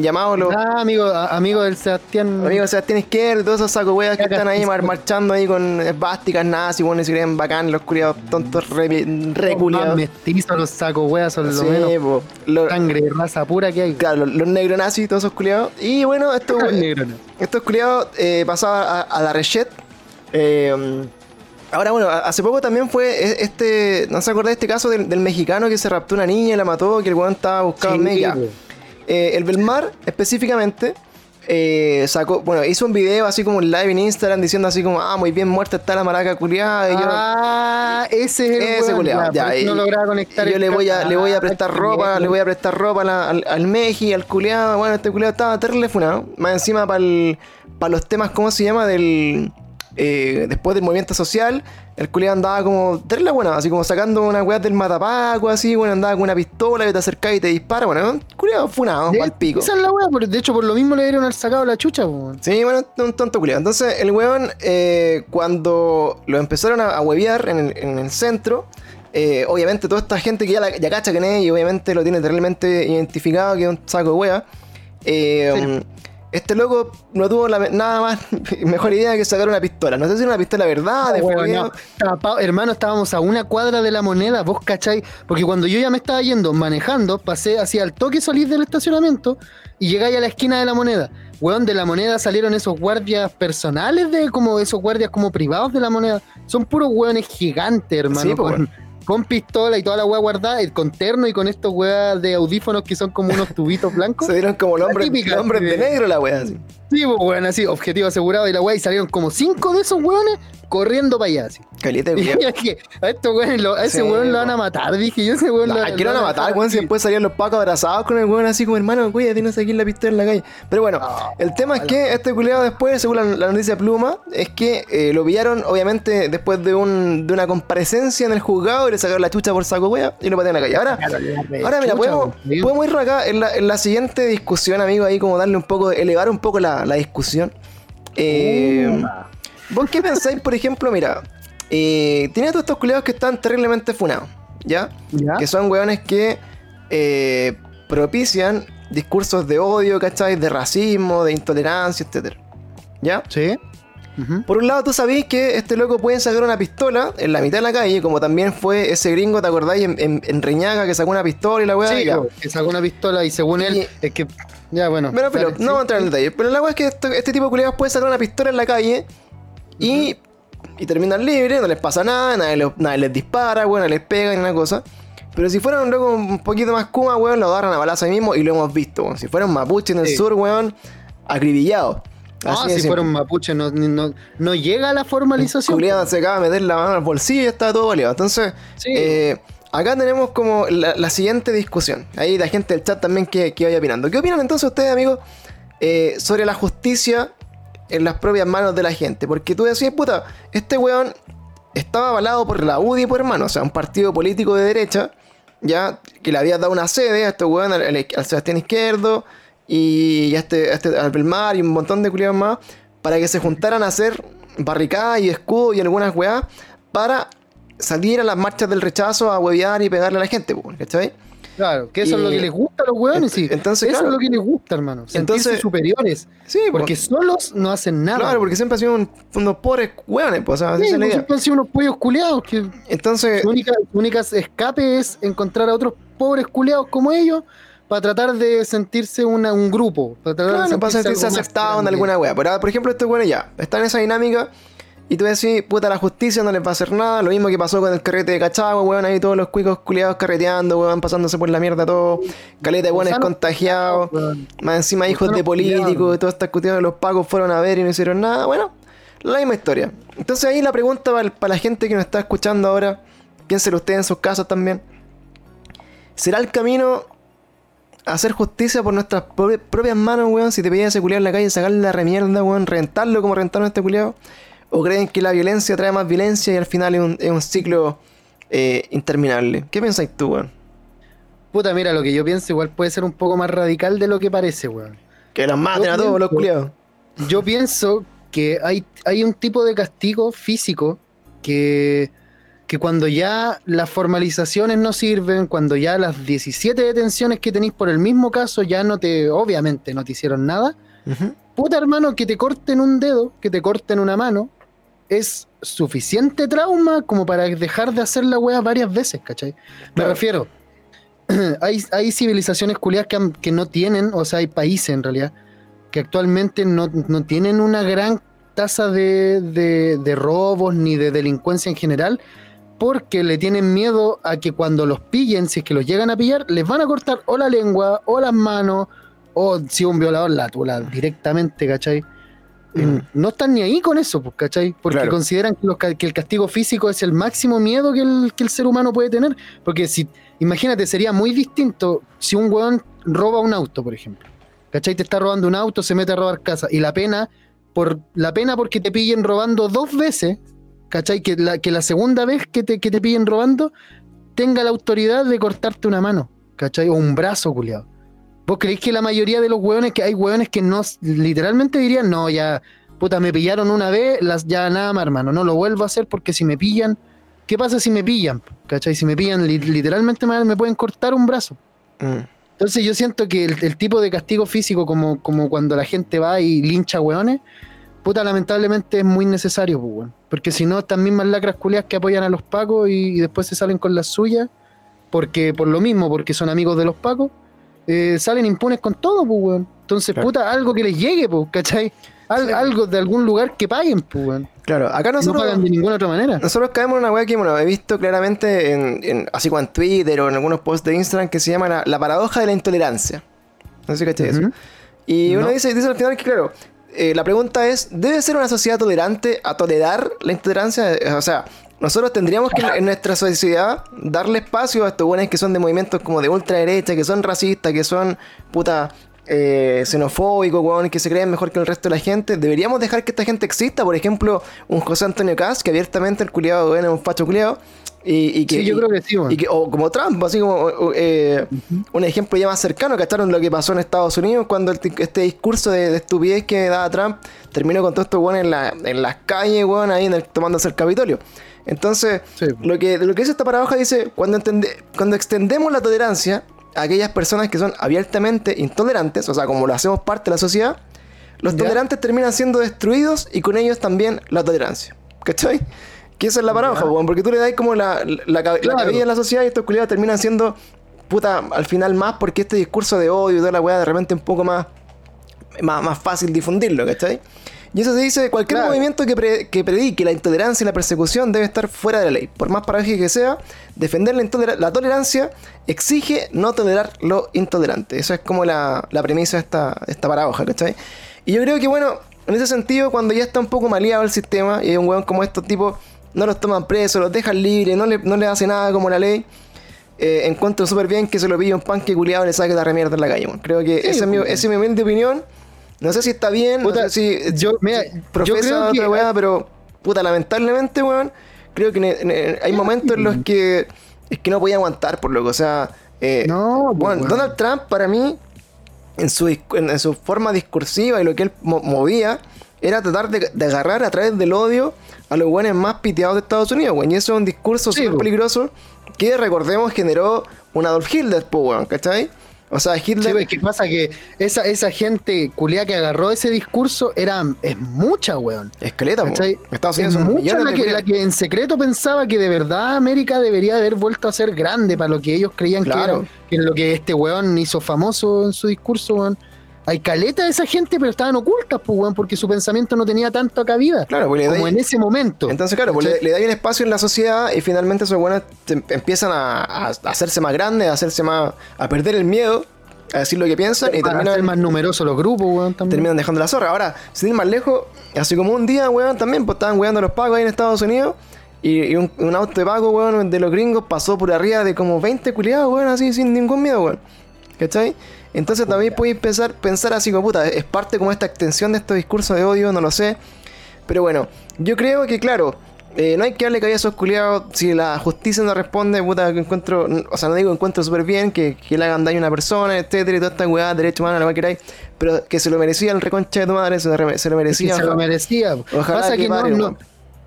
llamados los Ah, amigo, a- amigo del Sebastián. amigos de Sebastián Izquierdo, todos esos sacos weas que están ahí mar- marchando ahí con esvásticas nazis, bueno, y se creen bacán, los culiados tontos re, re culiados. mestizos, los sacos weas son lo Sí, menos. Los- sangre raza pura que hay. claro, los, los negros nazis, todos esos culiados. Y bueno, estos, Negro, estos culiados eh, pasaban a, a la Rechet. Eh, ahora, bueno, hace poco también fue e- este. ¿No se acuerda de este caso del, del mexicano que se raptó una niña y la mató? Que el weón estaba buscado en Sí, po. Eh, el Belmar, específicamente, eh, sacó. Bueno, hizo un video así como un live en Instagram diciendo así como: Ah, muy bien muerta está la maraca culiada. Y yo, Ah, ese es el Ese weón, culiao, ya, y- no lograba conectar yo le voy a, le voy a Ah, prestar ropa, le voy a prestar ropa la- al, al Meji, al culiado. Bueno, este culiado estaba terrible funado. Más encima para los temas, ¿cómo se llama? Del. Eh, después del movimiento social, el culiado andaba como terrible bueno, así como sacando una weá del matapaco, así, bueno, andaba con una pistola que te acerca y te dispara, bueno, culiado funado, pa'l pico. Esa es la por- de hecho por lo mismo le dieron al sacado la chucha, weón. Sí, bueno, un tonto culiado. Entonces, el weón, eh, cuando lo empezaron a, a huevear en el, en el centro, eh, obviamente toda esta gente que ya, la- ya cacha quién es y obviamente lo tiene terriblemente identificado, que es un saco de wea. eh, Este loco no tuvo la- nada más mejor idea que sacar una pistola. No sé si era una pistola verdad, de No, weón, fogueo. no. Hermano, estábamos a una cuadra de la moneda, vos cachai, porque cuando yo ya me estaba yendo manejando, pasé hacia el toque salir del estacionamiento y llegáis a la esquina de la moneda. Weón, de la moneda salieron esos guardias personales de como esos guardias como privados de la moneda. Son puros weones gigantes, hermano. Sí, con. Con pistola y toda la weá guardada, con terno y con estos weas de audífonos que son como unos tubitos blancos. Se dieron como los hombres, típica, los hombres de negro la wea así. Sí, pues weón, así, objetivo asegurado y la weá, y salieron como cinco de esos weones corriendo para allá. Así. Caleta Y yo dije, a estos weones, lo- a ese Sí, weón lo van a matar, dije yo, ese weón lo, Nah, que lo van a matar, weón, si después salían los pacos abrazados con el weón así como hermano, cuídate, no saquís la pistola en la calle. Pero bueno, el tema es que este culiado después, según la, la noticia Pluma, es que eh, lo pillaron, obviamente, después de, un, de una comparecencia en el juzgado le sacaron la chucha por saco wea y lo patearon en la calle. Ahora, ahora mira, podemos, podemos ir acá en la, en la siguiente discusión, amigo, ahí como darle un poco, elevar un poco la, la discusión. Eh, ¿Vos qué pensáis, por ejemplo, mira, eh, tiene a todos estos culiados que están terriblemente funados, ¿ya? ¿Ya? Que son weones que eh, propician discursos de odio, ¿cachai? De racismo, de intolerancia, etc. ¿Ya? Sí. Por un lado, tú sabés que este loco puede sacar una pistola en la mitad de la calle, como también fue ese gringo, ¿te acordáis? En, en- en Reñaga que sacó una pistola y la weá. Sí, que sacó una pistola y según Y- él, es que. Ya, bueno. Pero, pero dale, no vamos a sí. entrar en detalle. Pero la weá es que este tipo de culiados puede sacar una pistola en la calle y, y terminan libres, no les pasa nada, nadie, los- nadie les dispara, weón, no les pega ni una cosa. Pero si fuera un loco un poquito más kuma, weón, lo agarran a balazo ahí mismo y lo hemos visto, weón. Si fuera un mapuche en el Sí. sur, weón, acribillado. No, Así de si simple. fuera un mapuche, no, no, no llega a la formalización. Culiado se acaba de meter la mano al bolsillo y está todo baleado. Entonces, Sí. eh, acá tenemos como la, la siguiente discusión. Ahí la gente del chat también que, que vaya opinando. ¿Qué opinan entonces ustedes, amigos, eh, sobre la justicia en las propias manos de la gente? Porque tú decías, puta, este weón estaba avalado por la UDI, por hermano, o sea, un partido político de derecha, ya, que le había dado una sede a este weón, al- al Sebastián Izquierdo, y a este, a este al Belmar y un montón de culiados más, para que se juntaran a hacer barricadas y escudos y algunas weas, para salir a las marchas del rechazo a huevear y pegarle a la gente, pues, ¿cachai? Claro, que eso es lo que les gusta a los weones, sí. entonces, eso claro. es lo que les gusta, hermano. Sentirse Entonces- superiores. Sí, Porque solos no hacen nada. Claro, porque siempre han sido un- unos pobres hueones, pues, o sea, Sí, pues idea. siempre han sido unos pollos culeados que Entonces, su única, su única escape es encontrar a otros pobres culeados como ellos para tratar de sentirse una, un grupo. Para tratar Claro, de para sentirse aceptado en alguna wea. Pero, por ejemplo, este bueno ya está en esa dinámica. Y tú decís, puta, la justicia no les va a hacer nada. Lo mismo que pasó con el carrete de Cachagua, weón. Ahí todos los cuicos culiados carreteando, weón, pasándose por la mierda todo. Caleta de weones contagiados. weón. Más encima hijos de políticos todas estas cuestiones. Los pagos fueron a ver y no hicieron nada. Bueno, la misma historia. Entonces ahí la pregunta para la gente que nos está escuchando ahora. Piénselo usted en sus casas también. ¿Será el camino hacer justicia por nuestras propi- propias manos, weón? Si te pedías ese culiado en la calle, sacarle la remierda, weón, reventarlo como reventaron a este culiado. ¿O creen que la violencia trae más violencia y al final es un, es un ciclo eh, interminable? ¿Qué pensáis tú, weón? Puta, mira, lo que yo pienso igual puede ser un poco más radical de lo que parece, weón. Que los maten a todos los culiados. Yo pienso que hay, hay un tipo de castigo físico que, que cuando ya las formalizaciones no sirven, cuando ya las 17 detenciones que tenéis por el mismo caso ya no te, obviamente, no te hicieron nada, Ujú. puta hermano, que te corten un dedo, que te corten una mano, es suficiente trauma como para dejar de hacer la wea varias veces, ¿cachai? Me Claro. refiero, hay, hay civilizaciones culiadas que, que no tienen, o sea, hay países en realidad, que actualmente no, no tienen una gran tasa de, de- de robos ni de delincuencia en general, porque le tienen miedo a que cuando los pillen, si es que los llegan a pillar, les van a cortar o la lengua, o las manos, o si un violador la tula directamente, ¿cachai? Mm. No están ni ahí con eso, pues, ¿cachai? Porque Claro. consideran que, los ca- que el castigo físico es el máximo miedo que el, que el ser humano puede tener. Porque si, imagínate, sería muy distinto si un weón roba un auto, por ejemplo. ¿Cachai? Te está robando un auto, se mete a robar casa. Y la pena, por la pena porque te pillen robando dos veces, ¿cachai? Que la, que la segunda vez que te, que te pillen robando tenga la autoridad de cortarte una mano, ¿cachai? O un brazo, culiado. ¿Vos creéis que la mayoría de los hueones, que hay hueones que no, literalmente dirían, no, ya, puta, me pillaron una vez, las, ya nada más, hermano, no lo vuelvo a hacer porque si me pillan, ¿qué pasa si me pillan? ¿Cachai? Si me pillan, li- literalmente me, me pueden cortar un brazo. Mm. Entonces yo siento que el, el tipo de castigo físico, como, como cuando la gente va y lincha hueones, puta, lamentablemente es muy necesario, pues, weón. Porque si no, estas mismas lacras culias que apoyan a los pacos y, y después se salen con las suyas, porque por lo mismo, porque son amigos de los pacos, eh, salen impunes con todo, pues, weón. Entonces, Claro. puta, algo que les llegue, pues, ¿cachai? Al- Algo de algún lugar que paguen, pues, weón. Claro, acá No nosotros... pagan de ninguna otra manera. Nosotros caemos en una weá que bueno, he visto claramente en, en- así como en Twitter o en algunos posts de Instagram que se llama la, la paradoja de la intolerancia. No sé si caché eso. Ujú. Y uno No. dice, dice al final que claro, eh, la pregunta es, ¿debe ser una sociedad tolerante a tolerar la intolerancia? O sea, nosotros tendríamos que en nuestra sociedad darle espacio a estos buenos que son de movimientos como de ultraderecha, que son racistas, que son puta eh, xenofóbicos, weón, que se creen mejor que el resto de la gente. Deberíamos dejar que esta gente exista. Por ejemplo, un José Antonio Caz, que abiertamente el culiado weón, es un facho culiado. Y, y que, Sí, yo creo que sí, weón. y que- o como Trump, así como eh, un ejemplo ya más cercano, ¿cacharon lo que pasó en Estados Unidos cuando el este discurso de, de estupidez que daba Trump terminó con todo esto, weón, en, la, en las calles, weón, ahí en el, tomándose el Capitolio? Entonces, Sí. lo que lo que dice esta paradoja dice, cuando, entende- cuando extendemos la tolerancia a aquellas personas que son abiertamente intolerantes, o sea, como lo hacemos parte de la sociedad, los Ya. tolerantes terminan siendo destruidos y con ellos también la tolerancia. ¿Cachai? Que esa es la paradoja, weón, porque tú le das como la, la, la, Claro. cabida la sociedad y estos culiados terminan siendo, puta, al final más porque este discurso de odio y toda la weá de repente un poco más, más, más fácil difundirlo, ¿cachai? Y eso se dice, cualquier Claro. movimiento que, pre- que predique la intolerancia y la persecución debe estar fuera de la ley. Por más paradójico que sea, defender la, la tolerancia exige no tolerar lo intolerante. Eso es como la, la premisa de esta, esta paradoja, ¿cachai? Y yo creo que, bueno, en ese sentido, cuando ya está un poco maleado el sistema y hay un weón como estos tipos, no los toman presos, los dejan libres, no le, no le hace nada como la ley. eh, encuentro súper bien que se lo pille un pan que culiado le saque la remierda en la calle. Creo que Sí, esa, es mi, pues. esa es mi humilde opinión. No sé si está bien, Puta, no sé si yo- mira, si yo profesa creo que- otra weá, pero puta, lamentablemente, weón, creo que ne- ne- hay momentos en los que es que no podía aguantar, por loco. O sea, eh, No, pues, bueno, weón. Donald Trump, para mí, en su, en, en su forma discursiva y lo que él mo- movía, era tratar de, de agarrar a través del odio a los buenos más piteados de Estados Unidos, weón. Y eso es un discurso Sí, súper peligroso que, recordemos, generó un Adolf Hitler, pues, weón, ¿cachai? O sea, Sí, Hitler... pues, ¿qué pasa? Que esa, esa gente culia que agarró ese discurso era, es mucha, weón. Escaleta, weón. ¿Cachai? Estados Es Unidos son mucha la que, la que en secreto pensaba que de verdad América debería haber vuelto a ser grande para lo que ellos creían Claro. que era, que lo que este weón hizo famoso en su discurso, weón. Hay caleta de esa gente, pero estaban ocultas, pues, weón, porque su pensamiento no tenía tanta cabida. Claro, pues le como en ese momento. Entonces, claro, pues le, dais un espacio en la sociedad y finalmente esos te- empiezan a, hacerse más grandes, a hacerse más. a perder el miedo, a decir lo que piensan y terminan, más numerosos los grupos, weón, también. terminan dejando la zorra. Ahora, sin ir más lejos, así como un día, weón, también, pues estaban weando los pagos ahí en Estados Unidos. Y, y un, un auto de pago, weón, de los gringos pasó por arriba de como 20 culiados, weón, así sin ningún miedo, weón. ¿Cachai? Entonces también podéis pensar, pensar así como puta, es parte como esta extensión de estos discursos de odio, no lo sé. Pero bueno, yo creo que claro, eh, no hay que darle cabida a esos culiados. Si la justicia no responde, puta, que encuentro, o sea, no digo encuentro súper bien que, que le hagan daño a una persona, etcétera, y toda esta weá, derecho humano, lo que queráis, pero que se lo merecía el reconcha de tu madre, se lo, re- se lo Es que merecía. se lo merecía. ojalá Pasa que que, no- pare, no.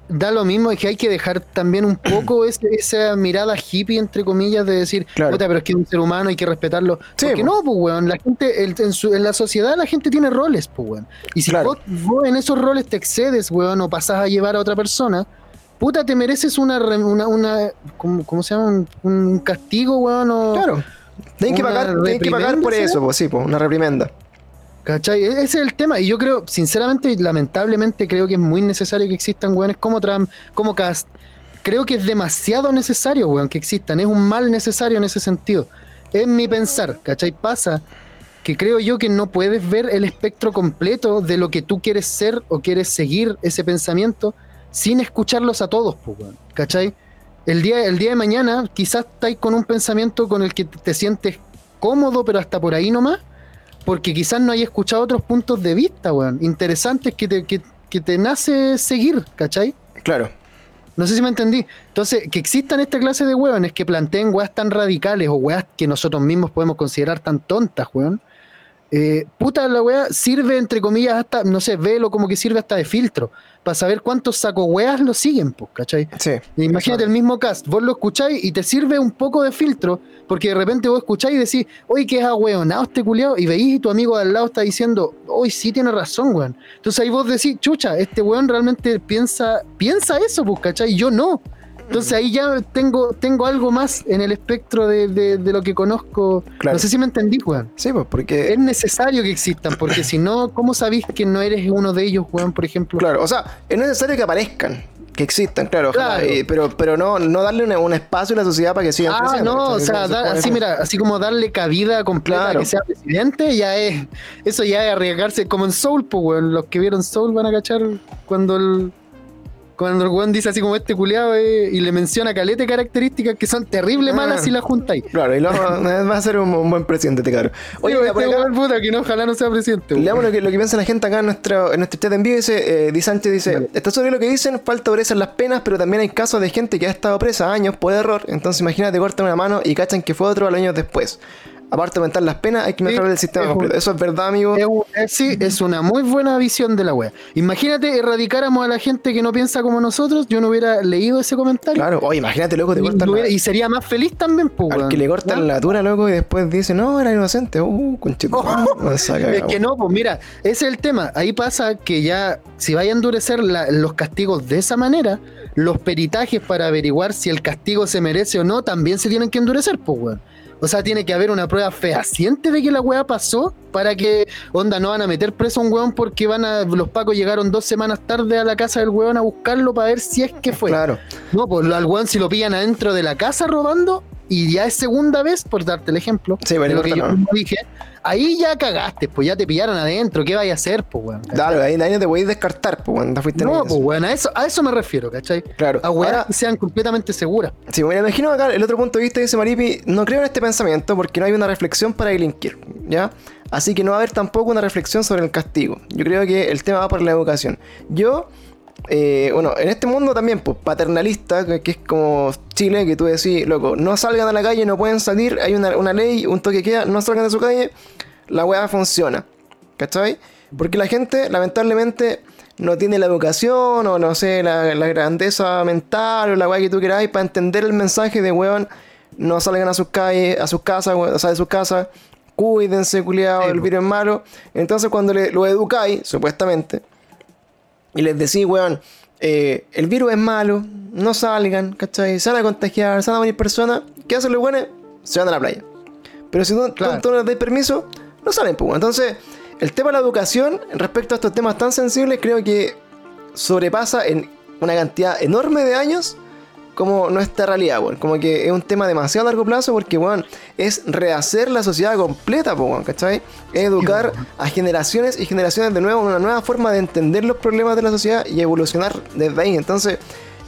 Da lo mismo, es que hay que dejar también un poco ese- esa mirada hippie, entre comillas, de decir, Claro. puta, pero es que es un ser humano, hay que respetarlo. Sí, Porque po. no, pues, weón, la gente, el- en, su- en la sociedad la gente tiene roles, pues, weón. Y si Claro. vos, vos en esos roles te excedes, weón, o pasás a llevar a otra persona, puta, te mereces una, una, una ¿cómo, cómo se llama? Un, un castigo, weón, o... Claro. Tienen que pagar, tienen que pagar por eso, pues sí, pues, una reprimenda. ¿Cachai? E- Ese es el tema. Y yo creo, sinceramente y lamentablemente, creo que es muy necesario que existan weones como Trump, como Cast. Creo que es demasiado necesario, weón, que existan. Es un mal necesario en ese sentido. Es mi pensar, ¿cachai? Pasa que creo yo que no puedes ver el espectro completo de lo que tú quieres ser o quieres seguir ese pensamiento sin escucharlos a todos, pues, weón, ¿cachai? El día, el día de mañana quizás estáis con un pensamiento con el que te sientes cómodo, pero hasta por ahí nomás porque quizás no hayas escuchado otros puntos de vista, weón, interesantes que te, que, que te nace seguir, ¿cachai? Claro. No sé si me entendí. Entonces, que existan esta clase de weones que planteen weas tan radicales o weas que nosotros mismos podemos considerar tan tontas, weón. Eh, puta la wea sirve entre comillas hasta, no sé, velo como que sirve hasta de filtro, para saber cuántos saco weas lo siguen, pues, ¿cachai? Sí. Imagínate el mismo cast, vos lo escucháis y te sirve un poco de filtro, porque de repente vos escucháis y decís, oye, que es ahueonado este culiao, y veís y tu amigo de al lado está diciendo, hoy sí tiene razón, weón. Entonces ahí vos decís, chucha, este weón realmente piensa, piensa eso, pues, ¿cachai? Y yo no. Entonces ahí ya tengo, tengo algo más en el espectro de, de- de lo que conozco. Claro. No sé si me entendí, weón. Sí, pues porque. Es necesario que existan, porque si no, ¿cómo sabéis que no eres uno de ellos, weón, por ejemplo? Claro, o sea, es necesario que aparezcan, que existan, claro, pero, pero no, no darle un espacio a la sociedad para que sigan Ah, creciendo. no, o sea, así mira, así como darle cabida completa Claro. a que sea presidente, ya es, eso ya es arriesgarse, como en Soul, pues, weón, los que vieron Soul van a cachar cuando el, cuando el weón dice así como este culiado eh, y le menciona calete características que son terrible Ah. malas si las juntáis. Claro, y luego va a ser un, un buen presidente, este caro. Oye, por este acá, puta, que no, ojalá no sea presidente. leamos lo que, lo que piensa la gente acá en nuestro, en nuestro chat en vivo. Dice, eh, Di Sánchez dice, Vale. está sobre lo que dicen, falta dureza en las penas, pero también hay casos de gente que ha estado presa años por error. Entonces imagínate, cortan una mano y cachan que fue otro a los años después. Aparte de aumentar las penas, hay que mejorar Sí, el sistema es un- completo. Eso es verdad, amigo. Es sí, es una muy buena visión de la wea. Imagínate, erradicáramos a la gente que no piensa como nosotros, yo no hubiera leído ese comentario. Claro, oye, imagínate, loco, te y, cortan la- hubiera- y sería más feliz también, pues, Al que le cortan la tura, loco, y después dice, no, era inocente. Uh, conchito. Es que no, pues mira, ese es el tema. Ahí pasa que ya, si vaya a endurecer la- los castigos de esa manera, los peritajes para averiguar si el castigo se merece o no también se tienen que endurecer, pues, weón. O sea, tiene que haber una prueba fehaciente de que la weá pasó para que, onda, no van a meter preso a un weón porque van a, los pacos llegaron dos semanas tarde a la casa del weón a buscarlo para ver si es que fue. Claro. No, pues al weón si lo pillan adentro de la casa robando y ya es segunda vez, por darte el ejemplo, Sí, bueno, de lo que yo no. dije, ahí ya cagaste, pues ya te pillaron adentro, ¿qué vaya a hacer, pues weón? Claro, ahí, ahí no te podéis descartar, pues, cuando fuiste No, pues weón, a eso, a eso me refiero, ¿cachai? Claro. A que sean completamente seguras. sí, me imagino acá el otro punto de vista dice Maripi, no creo en este pensamiento porque no hay una reflexión para delinquir, ¿ya? Así que no va a haber tampoco una reflexión sobre el castigo. Yo creo que el tema va por la educación. Yo, eh, bueno, en este mundo también, pues, paternalista, que, que es como Chile, que tú decís, loco, no salgan a la calle, no pueden salir, hay una, una ley, un toque queda, no salgan de su calle, la weá funciona. ¿Cachai? Porque la gente, lamentablemente, no tiene la educación o no sé, la, la grandeza mental o la weá que tú queráis para entender el mensaje de weón, no salgan a sus calles, a sus casas, weón, o sea, de sus casas, cuídense, culiados, Sí, el virus es malo. Entonces, cuando le, lo educáis, supuestamente, y les decís, weón, eh, el virus es malo, no salgan, ¿cachai? Se van a contagiar, se van a morir personas, ¿qué hacen los weones? Se van a la playa. Pero si tú, tú- Claro. tú no les das permiso, no salen, pues. Entonces, el tema de la educación respecto a estos temas tan sensibles creo que sobrepasa en una cantidad enorme de años como nuestra realidad, weón. Como que es un tema demasiado a largo plazo porque, weón, es rehacer la sociedad completa, weón, ¿cachai? Es educar a generaciones y generaciones de nuevo, una nueva forma de entender los problemas de la sociedad y evolucionar desde ahí. Entonces,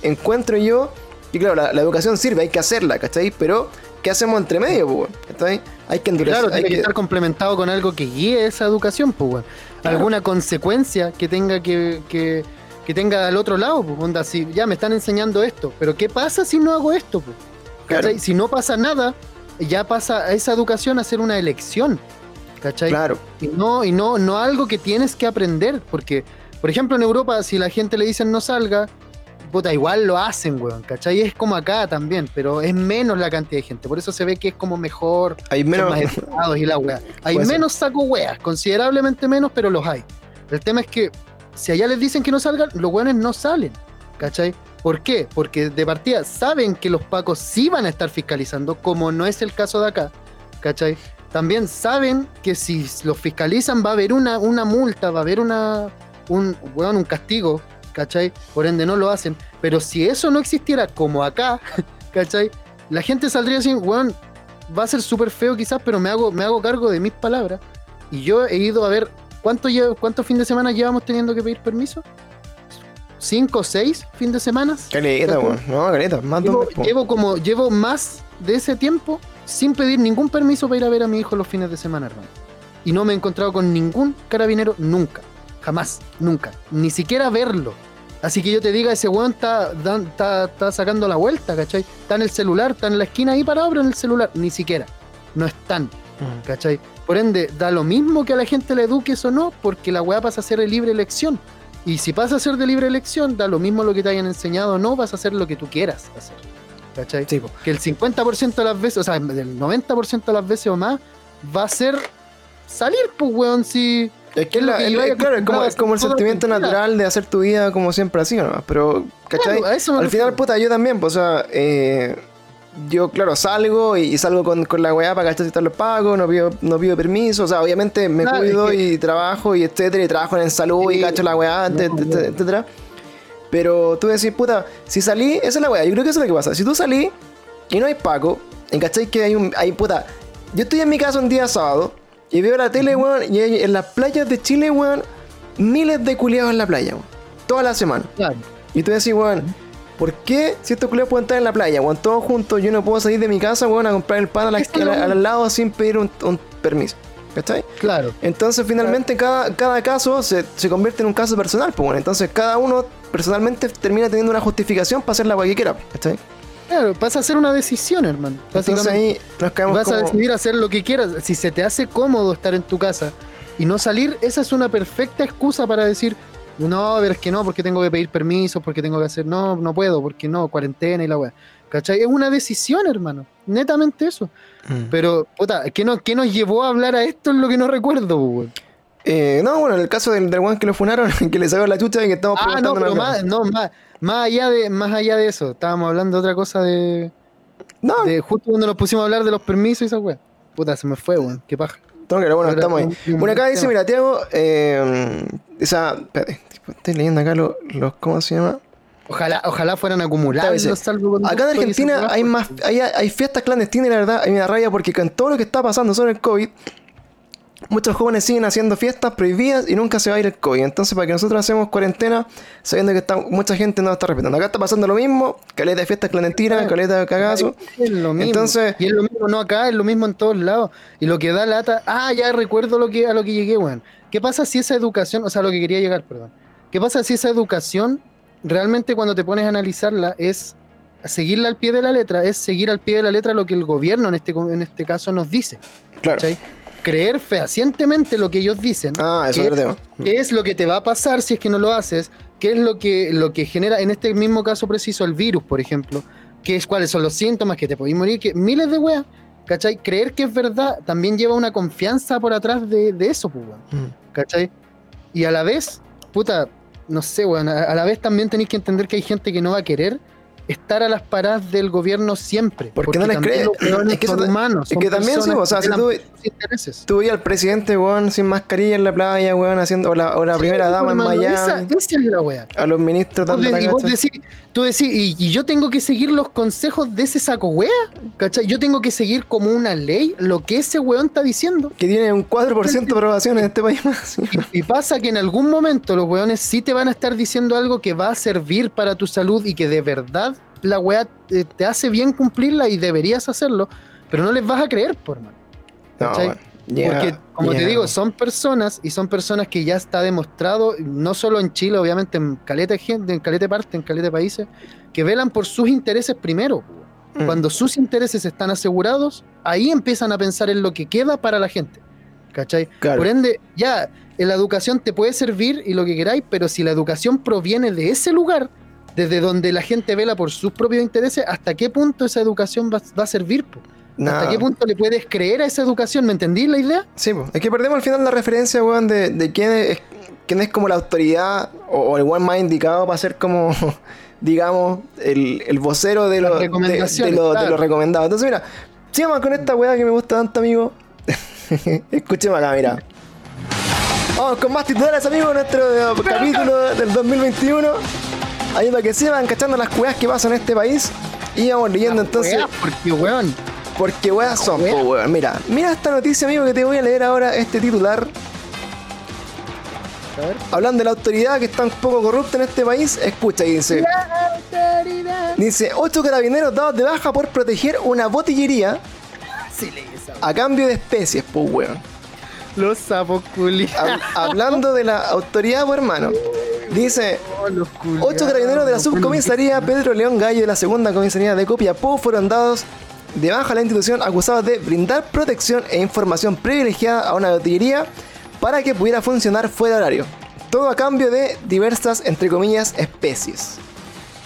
encuentro yo, y claro, la, la educación sirve, hay que hacerla, ¿cachai? Pero, ¿qué hacemos entre medio, po, weón? Hay que endurecer. Claro, hay tiene que estar complementado con algo que guíe esa educación, pues, weón. Claro. Alguna consecuencia que tenga que, que, que tenga al otro lado, pues, onda, si ya me están enseñando esto, pero ¿qué pasa si no hago esto, pues? Si no pasa nada, ya pasa esa educación a ser una elección, ¿cachai? Claro. Y no, y no, no algo que tienes que aprender, porque, por ejemplo, en Europa, si la gente le dicen no salga, puta, igual lo hacen, weón, ¿cachai? Es como acá también, pero es menos la cantidad de gente, por eso se ve que es como mejor, Hay menos. más y la weá. Hay Puede ser. menos saco weas, considerablemente menos, pero los hay. El tema es que si allá les dicen que no salgan, los weones no salen, ¿cachai? ¿Por qué? Porque de partida saben que los pacos sí van a estar fiscalizando, como no es el caso de acá, ¿cachai? También saben que si los fiscalizan va a haber una, una multa, va a haber una, un, weón, un castigo, ¿cachai? Por ende no lo hacen. Pero si eso no existiera como acá, ¿cachai? La gente saldría así, weón, va a ser súper feo quizás, pero me hago, me hago cargo de mis palabras. Y yo he ido a ver cuánto lle- cuántos fin de semana llevamos teniendo que pedir permiso. ¿Cinco o seis fin de semana? Caleta, weón. No, caleta, más de un Llevo, po. llevo como, llevo más de ese tiempo sin pedir ningún permiso para ir a ver a mi hijo los fines de semana, hermano. Y no me he encontrado con ningún carabinero nunca. Jamás, nunca. Ni siquiera verlo. Así que yo te diga, ese weón está, está, está sacando la vuelta, ¿cachai? Está en el celular, está en la esquina ahí parado, pero en el celular. Ni siquiera. No están. ¿cachai? Por ende, da lo mismo que a la gente le eduques o no, porque la weá pasa a ser de libre elección. Y si pasa a ser de libre elección, da lo mismo lo que te hayan enseñado o no, vas a hacer lo que tú quieras hacer. ¿Cachai? Sí. Que el 50% de las veces, o sea, el 90% de las veces o más, va a ser salir, pues, weón, si... Es que es la- el- haya claro, es como, es como el sentimiento natural de hacer tu vida como siempre así, ¿no? Pero, ¿cachai? Claro, eso Al final, refiero. puta, yo también, pues, o sea, eh, yo, claro, salgo y, y salgo con, con la weá para gastar los pagos, no pido, no pido permiso, o sea, obviamente me Claro, cuido es que- y trabajo y etcétera, y trabajo en salud y Sí, cacho la weá, no, et- et- no. etcétera. Pero tú decís, puta, si salí, esa es la weá, yo creo que eso es lo que pasa. Si tú salí y no hay pago, y cachai que hay un, hay, puta, yo estoy en mi casa un día sábado y veo la tele, weón, y en las playas de Chile, weón, miles de culiados en la playa, weón, toda la semana. Claro. Y tú decís, weón, ¿por qué si estos culiados pueden estar en la playa, weón, todos juntos, yo no puedo salir de mi casa, weón, a comprar el pan a la- a la- al lado sin pedir un, un permiso? ¿Cachai? Claro. Entonces, finalmente, cada, cada caso se, se convierte en un caso personal, pues, bueno. Entonces, cada uno personalmente termina teniendo una justificación para hacer la weá que quiera, ¿cachai? Claro, vas a hacer una decisión, hermano. Entonces ahí nos caemos vas a decidir hacer lo que quieras. Si se te hace cómodo estar en tu casa y no salir, esa es una perfecta excusa para decir, no, pero es que no, porque tengo que pedir permiso, porque tengo que hacer, no, no puedo, porque no, cuarentena y la weá. ¿Cachai? Es una decisión, hermano. Netamente eso. Mm. Pero, puta, ¿qué nos, qué nos llevó a hablar a esto? Es lo que no recuerdo, weón. Eh, no, bueno, en el caso del, weón que lo funaron, que le sacó la chucha y que estamos Ah, no, preguntando pero una más, no, más, más allá de, más allá de eso, estábamos hablando de otra cosa de, No, de justo cuando nos pusimos a hablar de los permisos y esa weá. Puta, se me fue, weón. Qué paja. que ver, bueno, estamos ahí. un- Bueno, acá dice, mira, Tiago, eh, esa... Espérate, estoy leyendo acá los, los ¿cómo se llama? Ojalá, ojalá fueran acumulados Acá en Argentina hay más, hay, hay fiestas clandestinas y la verdad, a mí me da rabia porque con todo lo que está pasando sobre el COVID, muchos jóvenes siguen haciendo fiestas prohibidas y nunca se va a ir el COVID. Entonces, para que nosotros hacemos cuarentena, sabiendo que está, mucha gente no está respetando. Acá está pasando lo mismo, caleta de fiestas clandestinas, caleta de cagazo. Es lo mismo. Entonces- y es lo mismo, no acá, es lo mismo en todos lados. Y lo que da lata, ah, ya recuerdo lo que, a lo que llegué, weón. ¿Qué pasa si esa educación, o sea, lo que quería llegar, perdón. ¿Qué pasa si esa educación realmente cuando te pones a analizarla es seguirla al pie de la letra, es seguir al pie de la letra lo que el gobierno en este, en este caso nos dice? Claro. ¿cachai? Creer fehacientemente lo que ellos dicen. Ah, eso ¿Qué- es. ¿Qué es lo que te va a pasar si es que no lo haces? ¿Qué es lo que, lo que genera, en este mismo caso preciso, el virus, por ejemplo? ¿Qué es, ¿Cuáles son los síntomas que te podéis morir? Que, miles de weas, ¿cachai? Creer que es verdad también lleva una confianza por atrás de, de eso, pues, weón, Mm. ¿cachai? Y a la vez, puta, no sé, weón, a, a la vez también tenéis que entender que hay gente que no va a querer estar a las paradas del gobierno siempre. Porque no les también los weones Es que son humanos. es que también sí, o sea, si tú- por. Tú veías al presidente, weón, sin mascarilla en la playa, weón, haciendo, o la, o la primera Sí, dama en Miami, Esa, esa es la wea. a los ministros de- y vos decís, tú decís, y, y yo tengo que seguir los consejos de ese saco wea, ¿cachai? Yo tengo que seguir como una ley lo que ese weón está diciendo. Que tiene un 4% de aprobación en este país más. Y, y pasa que en algún momento los weones sí te van a estar diciendo algo que va a servir para tu salud y que de verdad la wea te, te hace bien cumplirla y deberías hacerlo, pero no les vas a creer, por man. No, Porque, como te digo, son personas y son personas que ya está demostrado, no solo en Chile, obviamente, en caleta de gente, en caleta de parte, en caleta de países, que velan por sus intereses primero. Mm. Cuando sus intereses están asegurados, ahí empiezan a pensar en lo que queda para la gente. ¿Cachai? Claro. Por ende, ya, la educación te puede servir y lo que queráis, pero si la educación proviene de ese lugar, desde donde la gente vela por sus propios intereses, ¿hasta qué punto esa educación va, va a servir? po? ¿Hasta qué punto le puedes creer a esa educación? ¿Me entendí la idea? Sí, po. es que perdemos al final la referencia, weón, de, de quién, es, quién es como la autoridad o, o el one más indicado para ser como, digamos, el, el vocero de lo, de, recomendaciones, de lo, de claro. lo recomendado. Entonces, mira, sigamos con esta weá que me gusta tanto, amigo. Escuchemos acá, mira. Vamos con más titulares, amigos, nuestro eh, capítulo del 2021. Ahí para que se van cachando las weas que pasan en este país. Y vamos leyendo entonces. Weá, porque, weón, Porque weas son, Wea. po, weón. Mira, mira esta noticia, amigo, que te voy a leer ahora, este titular. a ver. Hablando de la autoridad que está un poco corrupta en este país, escucha y dice. Dice, ocho carabineros dados de baja por proteger una botillería Sí, a cambio de especies, pues weón. Los sapos. Hab- Hablando de la autoridad, pues hermano. Dice, culiados. Ocho carabineros de la subcomisaría Pedro León Gallo de la segunda comisaría de Copiapó fueron dados de baja a la institución acusados de brindar protección e información privilegiada a una botillería para que pudiera funcionar fuera de horario. Todo a cambio de diversas, entre comillas, especies.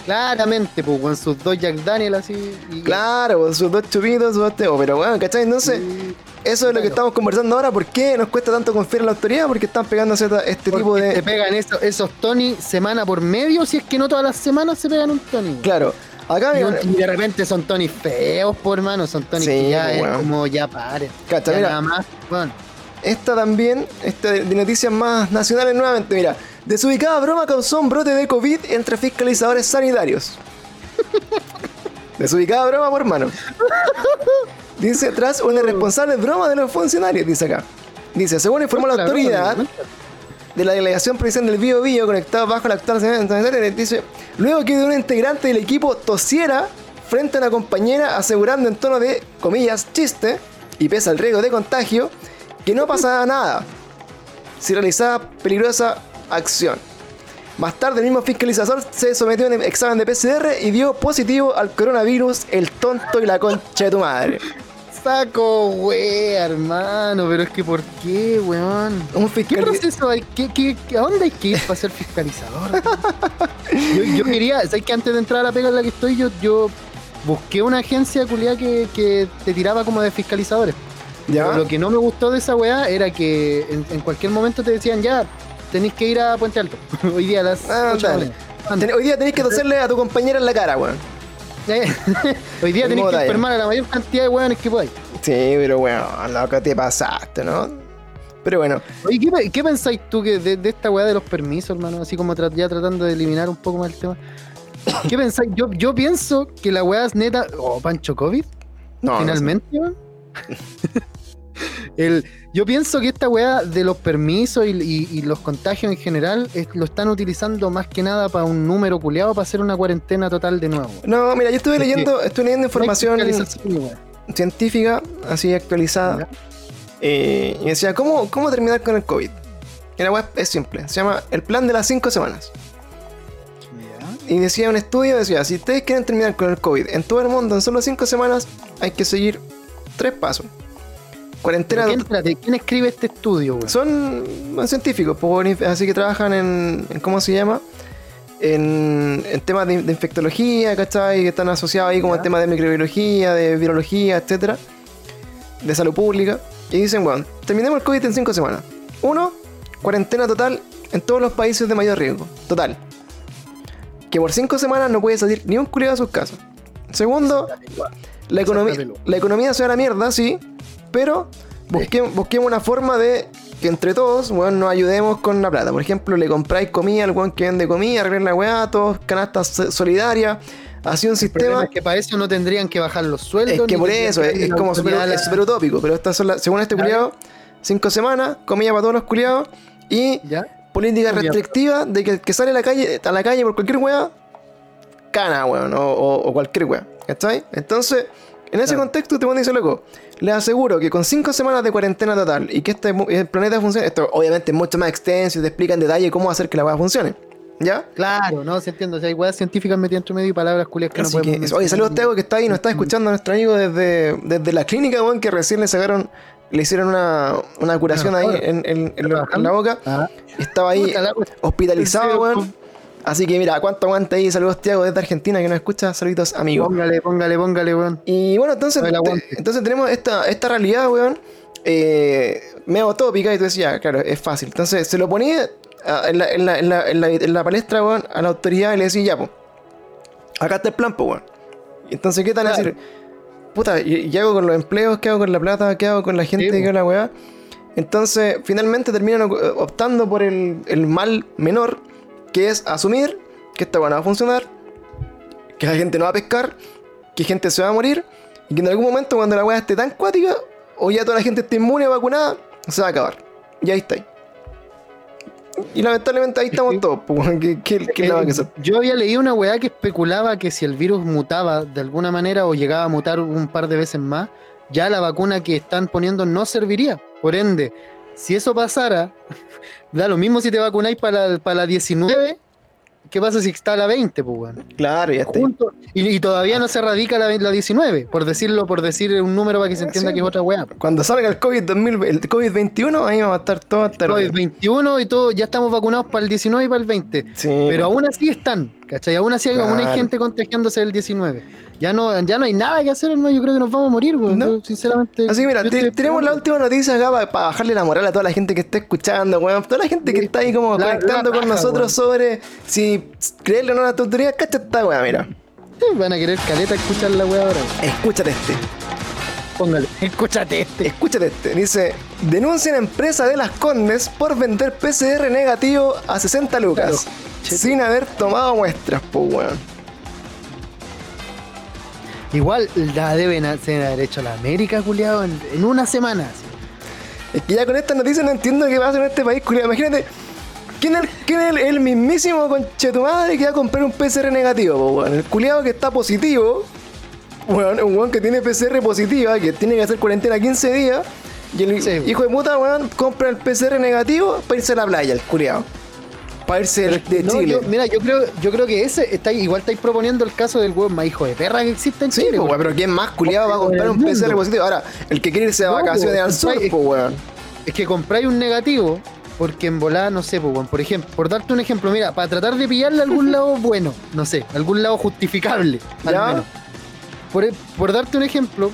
Claramente, pues, con sus dos Jack Daniel así. y- Claro, pues, sus dos chupitos, sus dos pero bueno, ¿cachai? Entonces, y- eso es lo que estamos conversando ahora. ¿Por qué nos cuesta tanto confiar en la autoridad? Porque están esta- este tipo de... Te pegan eso- esos Tony semana por medio, si es que no todas las semanas se pegan un Tony. Claro, acá Y, un- y de repente son Tony feos, por hermano. Son Tony Sí, que ya es como ya paren. Cacha, Ya mira. nada más. Bueno, Esta también, esta de noticias más nacionales nuevamente, mira. Desubicada broma causó un brote de COVID entre fiscalizadores sanitarios. Desubicada broma, por hermano. Dice, tras una irresponsable broma de los funcionarios, dice acá. Dice, según informó la autoridad de la delegación provincial del Bío Bío conectado bajo la actual sanitaria, dice, luego que un integrante del equipo tosiera frente a una compañera asegurando en tono de, comillas, chiste, y pese al riesgo de contagio, que no pasaba nada si realizaba peligrosa acción. Más tarde el mismo fiscalizador se sometió a un examen de PCR y dio positivo al coronavirus, el tonto y la concha de tu madre. Saco, wea, hermano. Pero es que, ¿por qué, weón? Un ¿Qué proceso hay? ¿Qué, qué, qué- a dónde hay que ir para ser fiscalizador? yo, yo quería, ¿sabes que antes de entrar a la pega en la que estoy, yo, yo busqué una agencia culiada que, que te tiraba como de fiscalizadores? ¿Ya? Pero Lo que no me gustó de esa weá era que en, en cualquier momento te decían, ya, tenéis que ir a Puente Alto. Hoy día a las Ah, 8 de la dale. mañana. Anda. Ten- Hoy día tenés que toserle a tu compañera en la cara, weón. Hoy día tenéis que enfermar a la mayor cantidad de weones que podáis. Sí, pero bueno, loco, te pasaste, ¿no? Pero bueno, Oye, ¿qué, qué pensáis tú que de, de esta weá de los permisos, hermano? Así como tra- ya tratando de eliminar un poco más el tema. ¿Qué pensáis? Yo, yo pienso que la weá es neta. Oh, Pancho COVID, no. finalmente, weón. El, yo pienso que esta weá de los permisos y, y- y los contagios en general es- lo están utilizando más que nada para un número culeado para hacer una cuarentena total de nuevo. No, mira, yo estuve leyendo, estuve leyendo información científica, así actualizada, eh, y decía, ¿cómo, ¿cómo terminar con el COVID? Y la web es simple, se llama el plan de las 5 semanas. Y decía un estudio, decía, si ustedes quieren terminar con el COVID en todo el mundo en solo 5 semanas, hay que seguir tres pasos. Cuarentena ¿Quién, espérate, ¿quién escribe este estudio, weón? Son científicos, pues, así que trabajan en, en ¿cómo se llama? En, en temas de, de infectología, ¿cachai? Que están asociados ahí como Ya. el tema de microbiología, de virología, etcétera, de salud pública. Y dicen, bueno, terminemos el COVID en 5 semanas. Uno, cuarentena total en todos los países de mayor riesgo. Total. que por cinco semanas no puede salir ni un culiado de sus casas. Segundo, la economía, la economía se va a la mierda, sí, pero busque- busquemos una forma de que entre todos, weón, nos ayudemos con la plata. Por ejemplo, le compráis comida al weón que vende comida, arreglen la weá, todos canastas so- solidarias, así un El sistema. es que para eso no tendrían que bajar los sueldos. Es que por eso, que es, como súper utópico, pero estas son las, según este culiado, cinco semanas, comida para todos los culiados y ¿Ya? política restrictiva de que el que sale a la calle, a la calle por cualquier weá, cana, weón, o, o- o cualquier weá. ¿Cachai? Entonces, en ese Claro. contexto, te dice loco. Les aseguro que con cinco semanas de cuarentena total y que este el planeta funcione, esto obviamente es mucho más extenso y te explica en detalle cómo hacer que la weá funcione. ¿Ya? Claro, no, se entiende. O sea, hay weas científicas metidas entre medio y palabras culias que Así no que, podemos oye, saludos mencionar. Teo que está ahí, nos está escuchando nuestro amigo desde, desde la clínica, weón, que recién le sacaron, le hicieron una, una curación ahí en, en- en la- en la boca. Ah, Estaba ahí hospitalizado, weón. Así que mira, ¿cuánto aguanta ahí? Saludos, Tiago, desde Argentina, que nos escucha. Saluditos, amigo. Póngale, póngale, póngale, weón. Y bueno, entonces, A te- aguante. entonces tenemos esta, esta realidad, weón, eh, medio utópica, y tú decías, claro, es fácil. Entonces se lo ponía ah, en la, en la, en la, en la, en la palestra, weón, a la autoridad y le decía, ya, pues, acá está el plan, pues, weón. Y Entonces, ¿qué tal Claro. decir? Puta, ¿y, hago con los empleos? ¿Qué hago con la plata? ¿Qué hago con la gente? Sí, ¿Qué po. hago la weá? Entonces, finalmente terminan eh, optando por el, el mal menor, que es asumir que esta weá no va a funcionar, que la gente no va a pescar, que gente se va a morir, y que en algún momento cuando la weá esté tan cuática, o ya toda la gente esté inmune vacunada, se va a acabar. Y ahí está. Y lamentablemente ahí estamos todos, pues, weón, ¿qué, qué, qué la va a hacer? Yo había leído una weá que especulaba que si el virus mutaba de alguna manera o llegaba a mutar un par de veces más, ya la vacuna que están poniendo no serviría. Por ende, si eso pasara, da lo mismo si te vacunáis para la, para la 19, ¿qué pasa si está la 20, pues, weón? Claro, ya está. Y, y todavía no se radica la, la 19, por decirlo, por decir un número para que se entienda Sí. que es otra weá. Cuando salga el COVID 2000, el COVID-21, ahí vamos a estar todos hasta Hoy el- es 21 y todo, ya estamos vacunados para el 19 y para el 20. Sí, Pero aún así están, ¿cachai? Aún así hay, aún hay Claro. gente contagiándose del 19. Ya no, ya no hay nada que hacer, hermano. Yo creo que nos vamos a morir, weón. No. Sinceramente. Así que mira, yo te- estoy tenemos la última noticia acá para, bajarle la moral a toda la gente que está escuchando, weón. Toda la gente que está ahí como La- conectando la con nosotros weón. sobre si creerle o no a la autoridad. Cacha esta weá, mira. Sí, Van a querer caleta escuchar la weá ahora. Escúchate este. Póngale. Escúchate este. Escúchate este. Dice: Denuncian a empresa de las Condes por vender PCR negativo a 60 lucas. Claro. Sin haber tomado muestras, pues weón. Igual la deben hacer haber hecho la América, culiado, en, en una semana. así. Es que ya con esta noticia no entiendo qué pasa en este país, culiao. Imagínate, ¿quién es, el, quién es el, el mismísimo conchetumadre que va a comprar un PCR negativo, po, weón? El culiado que está positivo, weón, un weón que tiene PCR positiva, que tiene que hacer cuarentena 15 días, y el Sí. hijo de puta, weón, compra el PCR negativo para irse a la playa, el culiado. Para irse de No, Chile. yo- mira, yo creo, yo creo que ese está igual estáis proponiendo el caso del weón más hijo de perra que existe en Sí, Chile. po, pero ¿quién más culiado va a comprar un mundo. PCR positivo? Ahora, el que quiere irse de No, vacaciones po, al sur, es- pues, weón. Es que compráis un negativo porque en volada, no sé, pues, weón, por ejemplo, por darte un ejemplo, mira, para tratar de pillarle algún lado bueno, no sé, algún lado justificable, al ¿Ya? menos. Por, por darte un ejemplo,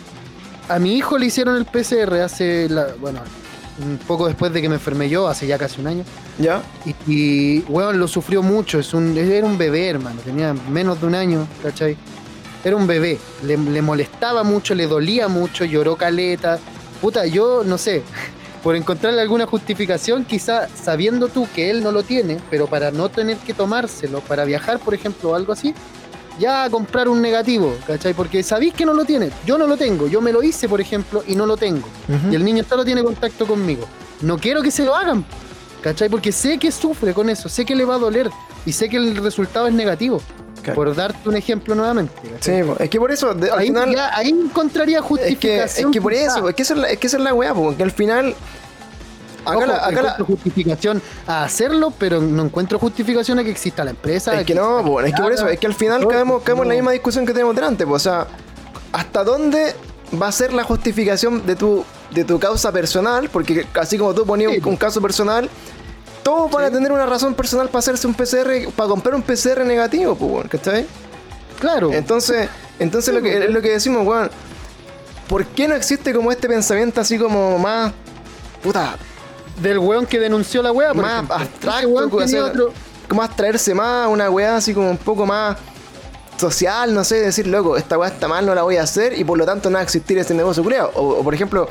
a mi hijo le hicieron el PCR hace, la, bueno, un poco después de que me enfermé yo, hace ya casi un año, ¿Ya? y, y weón, lo sufrió mucho, es un, era un bebé, hermano, tenía menos de un año, ¿cachai? Era un bebé, le, le molestaba mucho, le dolía mucho, lloró caleta. Puta, yo no sé, por encontrarle alguna justificación, quizá sabiendo tú que él no lo tiene, pero para no tener que tomárselo, para viajar, por ejemplo, o algo así, ya comprar un negativo, ¿cachai? Porque sabéis que no lo tiene, yo no lo tengo, yo me lo hice, por ejemplo, y no lo tengo. Y el niño solo tiene contacto conmigo. No quiero que se lo hagan, ¿cachai? Porque sé que sufre con eso, sé que le va a doler y sé que el resultado es negativo. Claro. Por darte un ejemplo nuevamente. ¿cachai? Sí, es que por eso, de- al ahí, final. ya- ahí encontraría Es que, justificación. es que por quizá. eso, es que esa es la, es que esa es la weá, porque al final. Acá la, acá la- justificación a hacerlo, pero no encuentro justificación a que exista la empresa. es que no, po, es que por eso, es que al final caemos, caemos en la misma discusión que tenemos delante, o sea, ¿hasta dónde va a ser la justificación de tu, de tu causa personal? Porque así como tú ponías Sí, un, caso personal, todos van a tener una razón personal para hacerse un PCR, para comprar un PCR negativo, weón, ¿cachai? Claro. Entonces, entonces Sí, lo que, pues. es lo que decimos, weón. ¿Por qué no existe como este pensamiento así como más. Puta, del weón que denunció la por más ejemplo. abstracto, o sea, otro, como abstraerse más, una weá así como un poco más social, no sé, decir, loco, esta weá está mal, no la voy a hacer y por lo tanto no va a existir este negocio culiao. O, o, por ejemplo,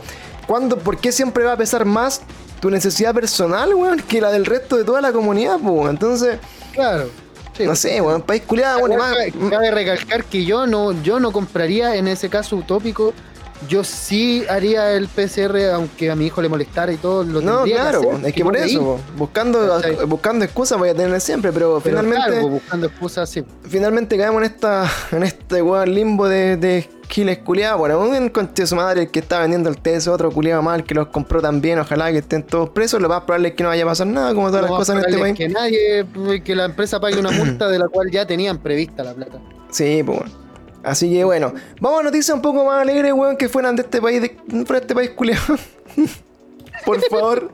¿cuándo, ¿por qué siempre va a pesar más tu necesidad personal, weón, que la del resto de toda la comunidad, pues? Entonces, Claro. Sí, no sé, weón, país culiado, bueno, y más- cabe recalcar que yo no, yo no compraría en ese caso utópico. Yo sí haría el PCR, aunque a mi hijo le molestara y todo. Lo No, claro, hacer, es que por eso, po, buscando, buscando excusas voy a tener siempre, pero, Pero finalmente, claro, po, buscando excusas, sí. finalmente caemos en esta, en este weón limbo de, de giles culiados. Bueno, un conche su madre el que está vendiendo el TS, otro culiado mal que los compró también, ojalá que estén todos presos, lo más probable es que no vaya a pasar nada, como todas Lo las cosas en este país. Que nadie, que la empresa pague una multa de la cual ya tenían prevista la plata. Sí, pues bueno. Así que bueno, vamos a noticias un poco más alegres, weón, que fueran de este país, de, fuera de este país culiado. Por favor.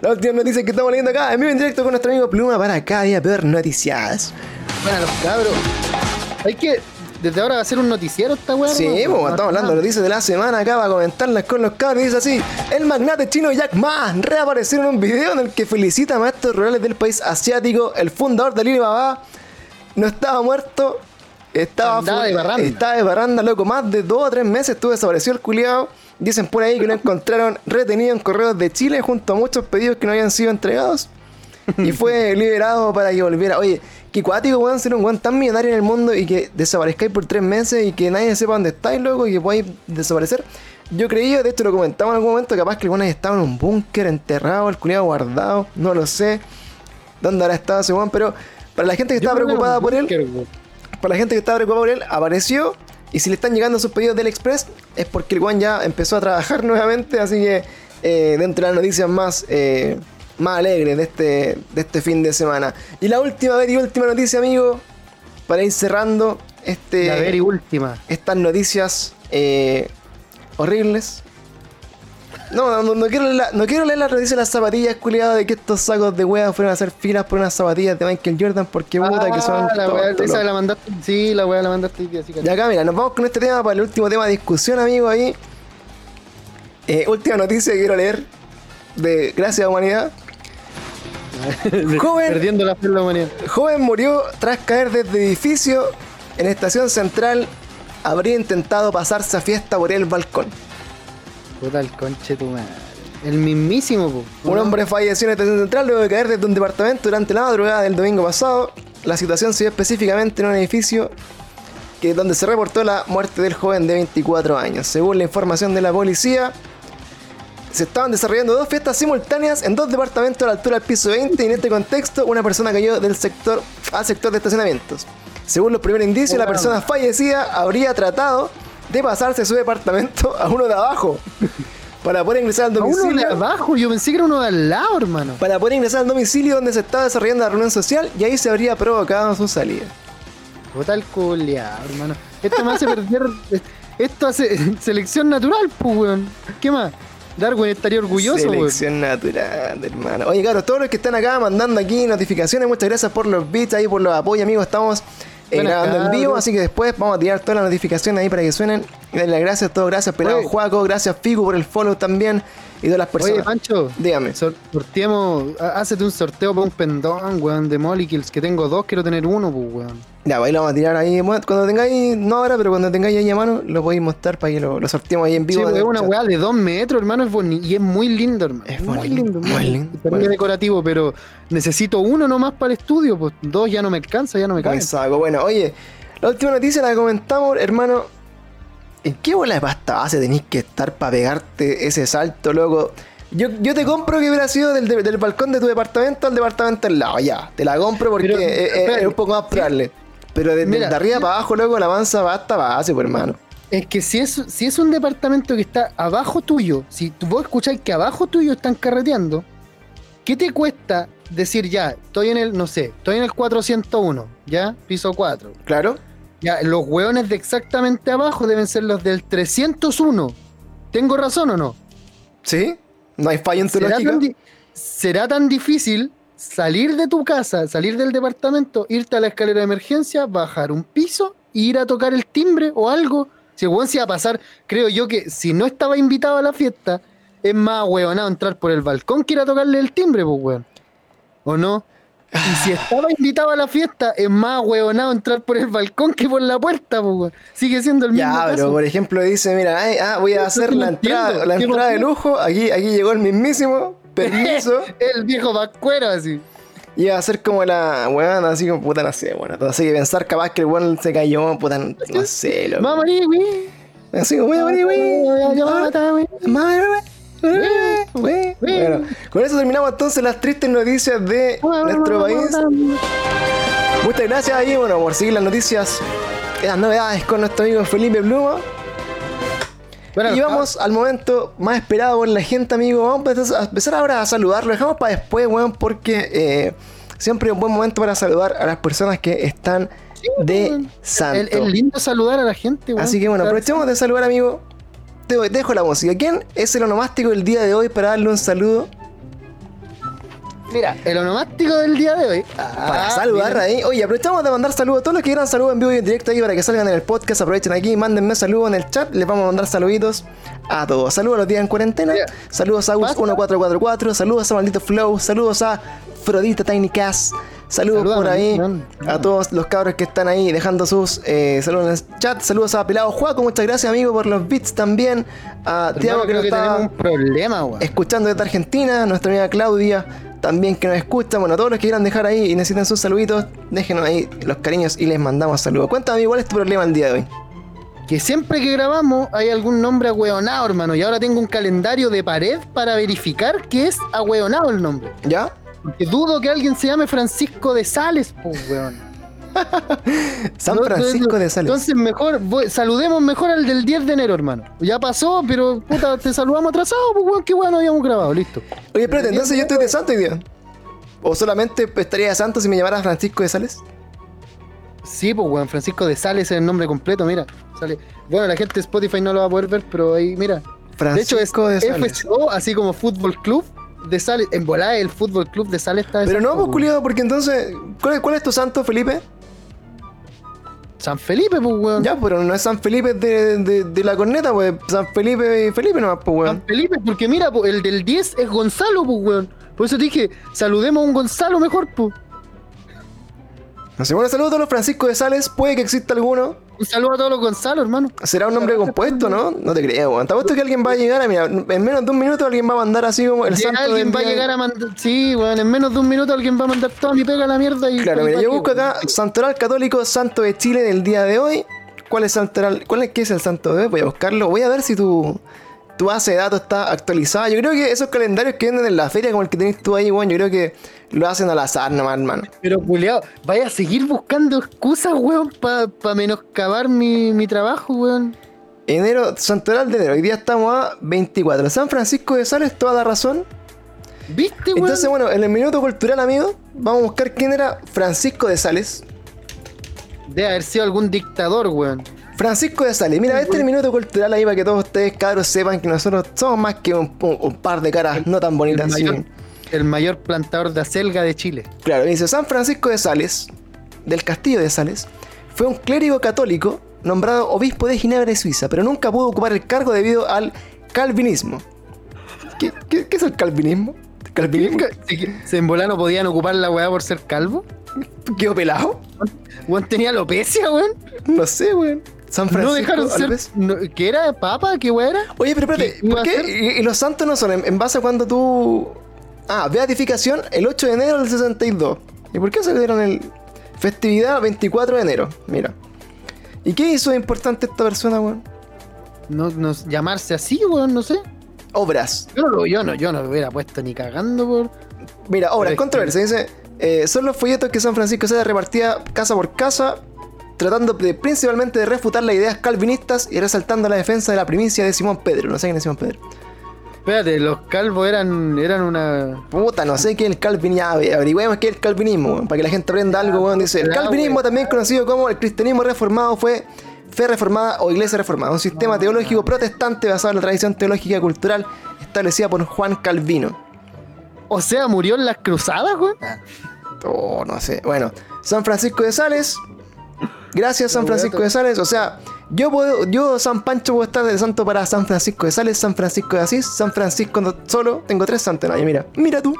La última noticia que estamos leyendo acá, en vivo en directo con nuestro amigo Pluma para cada día peor noticias. Bueno, los cabros. Hay que. Desde ahora va a ser un noticiero esta weá. Sí, pues No, estamos hablando de no. noticias de la semana acá para comentarlas con los cabros. Dice así: El magnate chino Jack Ma reapareció en un video en el que felicita a maestros rurales del país asiático. El fundador de Alibaba no estaba muerto, estaba, Andaba fu- de barranda. estaba de barranda, loco. Más de dos o tres meses estuvo desaparecido el culiado. Dicen por ahí que lo encontraron retenido en correos de Chile junto a muchos pedidos que no habían sido entregados. Y fue liberado para que volviera. Oye, qué cuático, weón, ser un weón tan millonario en el mundo y que desaparezcáis por tres meses y que nadie sepa dónde estáis, loco, y que podáis desaparecer. Yo creía, de hecho lo comentamos en algún momento, capaz que el weón estado en un búnker enterrado, el culiado guardado, no lo sé. ¿Dónde habrá estado ese weón? Pero para la gente que estaba que preocupada por él. Para la gente que estaba preocupada por él, apareció. Y si le están llegando sus pedidos del Express, es porque el Juan ya empezó a trabajar nuevamente. Así que, eh, dentro de las noticias más, eh, más alegres de este, de este fin de semana. Y la última vez y última noticia, amigo, para ir cerrando este, La ver y última. estas noticias eh, horribles. No, no, no quiero leer la, no quiero leer la noticia de las zapatillas, culiado, de que estos sacos de hueá fueron a hacer filas por unas zapatillas de Michael Jordan, porque puta que son. Ah, la weá, tontos, esa la mandaste. Sí, la weá la mandaste. así que- Y acá, mira, nos vamos con este tema para el último tema de discusión, amigo. Ahí. Eh, última noticia que quiero leer. De Gracias a Humanidad. Joven. Perdiendo la fe en la humanidad. Joven murió tras caer desde edificio en estación central. Habría intentado pasarse a fiesta por el balcón. Puta el conche tu madre. El mismísimo, po. Un hombre falleció en estación central luego de caer desde un departamento durante la madrugada del domingo pasado. La situación se dio específicamente en un edificio que, donde se reportó la muerte del joven de 24 años. Según la información de la policía, se estaban desarrollando dos fiestas simultáneas en dos departamentos a la altura del piso 20 y en este contexto una persona cayó del sector al sector de estacionamientos. Según los primeros indicios, la persona fallecida habría tratado de pasarse su departamento a uno de abajo para poder ingresar al A uno de domicilio abajo, yo pensé que era uno de al lado, hermano. para poder ingresar al domicilio donde se estaba desarrollando la reunión social y ahí se habría provocado su salida. Puta el culiao, hermano. Esto me hace perder. Esto hace selección natural, pues, weón. ¿Qué más? Darwin estaría orgulloso, weón. Selección natural, hermano. Oye, claro, todos los que están acá mandando aquí notificaciones, muchas gracias por los bits ahí, por los apoyos, amigos. Estamos eh, grabando en vivo, así que después vamos a tirar todas las notificaciones ahí para que suenen. Y darle las gracias a todos, gracias Pelado. Juaco, gracias Figu por el follow también y todas las Oye, personas. Pancho, Dígame. sor- sorteemos. há- Hácete un sorteo para un pendón, weón, de Molecules. Que tengo dos, quiero tener uno, pues, weón. Ya, pues ahí lo vamos a tirar ahí. Cuando tengáis, no ahora, pero cuando tengáis ahí a mano, lo podéis mostrar para que lo, lo sorteemos ahí en Sí, vivo. pues, en es una weá de dos metros, hermano, es boni- y es muy lindo, hermano. Es muy lindo, muy lindo. También es decorativo, pero necesito uno nomás para el estudio, pues dos ya no me alcanza, ya no me cabe. Saco. Bueno, oye, la última noticia la comentamos, hermano. ¿En qué bola de pasta base tenéis que estar para pegarte ese salto, loco? Yo, yo te compro que hubiera sido del, del balcón de tu departamento al departamento al lado, ya. Te la compro porque Pero, es, un poco más probable. Pero de, Mira, de arriba para abajo, loco, la mansa basta base, pues, hermano. Es que si es, si es un departamento que está abajo tuyo, si vos escucháis que abajo tuyo están carreteando, ¿qué te cuesta decir ya, estoy en el, no sé, estoy en el 401, ya, piso 4? Claro. Ya, los hueones de exactamente abajo deben ser los del 301. ¿Tengo razón o no? ¿Sí? No hay fallo en tu ¿Será lógica. tan, será tan difícil salir de tu casa, salir del departamento, irte a la escalera de emergencia, bajar un piso, e ir a tocar el timbre o algo? Si el weón se iba a pasar, creo yo que si no estaba invitado a la fiesta, es más hueonado entrar por el balcón que ir a tocarle el timbre, pues weón. ¿O no? Y si estaba invitado a la fiesta, es más huevonado entrar por el balcón que por la puerta, pues. Sigue siendo el mismo Ya, pero caso. por ejemplo dice, mira, ay, ah, voy a Eso hacer la entrada, entiendo. la ¿Qué entrada de lujo, aquí, aquí llegó el mismísimo, permiso, el viejo vascuero, así. y va a ser como la weón, así como puta, no sé, bueno, entonces hay que pensar capaz que el weón se cayó, puta, no sé, loco. Vamos, güey. Así como, weón, weón. Madre, güey, güey, güey. Bueno, con eso terminamos entonces las tristes noticias de nuestro país. Muchas gracias ahí, bueno, por seguir las noticias, las novedades con nuestro amigo Felipe Pluma. Bueno, y vamos al momento más esperado por la gente, amigo. Vamos a empezar- ahora a saludar. Lo dejamos para después, weón, porque eh, siempre es un buen momento para saludar a las personas que están de santo. Es lindo saludar a la gente, weón. Así que bueno, aprovechemos de saludar, amigo. Te dejo la música. ¿Quién es el onomástico del día de hoy para darle un saludo? Mira, el onomástico del día de hoy. para Ah, saludar mira. ahí. Oye, aprovechamos de mandar saludos a todos los que quieran saludos en vivo y en directo ahí para que salgan en el podcast. Aprovechen aquí, mándenme saludos en el chat. Les vamos a mandar saluditos a todos. Saludos a los días en cuarentena. Saludos a basta. Gus1444. Saludos a Maldito Flow. Saludos a Frodita Tiny Cast. Saludos por ahí man. a todos los cabros que están ahí dejando sus eh, saludos en el chat. Saludos a Pelado Juaco. Muchas gracias, amigo, por los beats también. A Tiago que creo nos que está tenemos un problema, escuchando desde Argentina, nuestra amiga Claudia también que nos escucha, bueno, todos los que quieran dejar ahí y necesitan sus saluditos, déjenos ahí los cariños y les mandamos saludos. Cuéntame, ¿cuál es tu problema el día de hoy? Que siempre que grabamos hay algún nombre ahueonado, hermano. Y ahora tengo un calendario de pared para verificar que es ahueonado el nombre. ¿Ya? Porque dudo que alguien se llame Francisco de Sales, pues, weón. San Francisco de Sales. Entonces mejor, voy- saludemos mejor al del 10 de enero, hermano. Ya pasó, pero puta, te saludamos atrasado, pues weón, qué weón habíamos grabado, listo. Oye, espérate, entonces yo estoy de santo hoy día. ¿O solamente estaría de santo si me llamara Francisco de Sales? Sí, pues weón, Francisco de Sales es el nombre completo, mira. Sale. Bueno, la gente de Spotify no lo va a poder ver, pero ahí, mira. Francisco de hecho de es Sales. FCO, así como Fútbol Club de Sales. En volada el Fútbol Club de Sales está de Pero no, santo, pues pues, culiado, porque entonces, ¿cuál es, cuál es tu santo, Felipe? San Felipe, pues weón. Ya, pero no es San Felipe de, de, de la corneta, pues San Felipe y Felipe nomás, pues weón. San Felipe, porque mira, po, el del 10 es Gonzalo, pues weón. Por eso te dije, saludemos a un Gonzalo mejor, pues. Así bueno, saludos a todos los Francisco de Sales, puede que exista alguno. Un saludo a todos los Gonzalo, hermano. ¿Será un nombre compuesto, no? No te creo, weón. Te que alguien va a llegar a, mira, en menos de un minuto alguien va a mandar así como el santo alguien va a llegar a mandar. Sí, weón, en menos de un minuto alguien va a mandar toda mi pega a la mierda y. Claro, mira, yo que, busco acá Santoral Católico Santo de Chile del día de hoy. ¿Cuál es Santoral? ¿Cuál es qué es el santo de hoy? Voy a buscarlo. Voy a ver si tu, tu base de datos está actualizada. Yo creo que esos calendarios que venden en la feria como el que tenés tú ahí, weón, yo creo que lo hacen al azar nomás, hermano. Pero, culiao, vaya a seguir buscando excusas, weón, para menoscabar mi, mi trabajo, weón. Enero, Santoral de enero. Hoy día estamos a 24. San Francisco de Sales, toda la razón. ¿Viste, weón? Entonces, bueno, en el minuto cultural, amigo, vamos a buscar quién era Francisco de Sales. Debe haber sido algún dictador, weón. Francisco de Sales, mira, este es el minuto cultural ahí para que todos ustedes, cabros, sepan que nosotros somos más que un, un- un par de caras no tan bonitas. mayor, el mayor plantador de acelga de Chile. Claro, dice San Francisco de Sales, del castillo de Sales, fue un clérigo católico nombrado obispo de Ginebra y Suiza, pero nunca pudo ocupar el cargo debido al calvinismo. ¿Qué, qué- qué es el calvinismo? ¿Calvinismo? ¿Se en no podían ocupar la weá por ser calvo? ¿Quedó pelado? Weón tenía alopecia, weón. No sé, weón. San Francisco. No dejaron ser. vez. ¿Qué era? ¿Papa? ¿Qué weá era? Oye, pero espérate, ¿Qué iba ¿por qué? Y, los santos no son en, en base a cuando tú. Ah, beatificación el 8 de enero del 62. ¿Y por qué se dieron el. Festividad 24 de enero? Mira. ¿Y qué hizo de importante esta persona, weón? No, no- llamarse así, weón, no sé. Obras. Yo no, lo- yo no, yo no lo hubiera puesto ni cagando por. Mira, obras, controversia. Dice: eh, Son los folletos que San Francisco se repartía casa por casa, tratando de, principalmente de refutar las ideas calvinistas y resaltando la defensa de la primicia de Simón Pedro. No sé quién es Simón Pedro. Espérate, los calvos eran, eran una. Puta, no sé qué es el calvinismo. Averigüemos qué es el calvinismo, para que la gente aprenda algo, weón. Dice, el calvinismo, también conocido como el cristianismo reformado, fue fe reformada o iglesia reformada, un sistema teológico protestante basado en la tradición teológica y cultural establecida por Juan Calvino. O sea, murió en las cruzadas, weón. Oh, no sé. Bueno, San Francisco de Sales. Gracias, San Francisco de Sales. O sea, yo puedo, yo, San Pancho, puedo estar de santo para San Francisco de Sales, San Francisco de Asís, San Francisco no- solo. Tengo tres santos año, mira. Mira tú.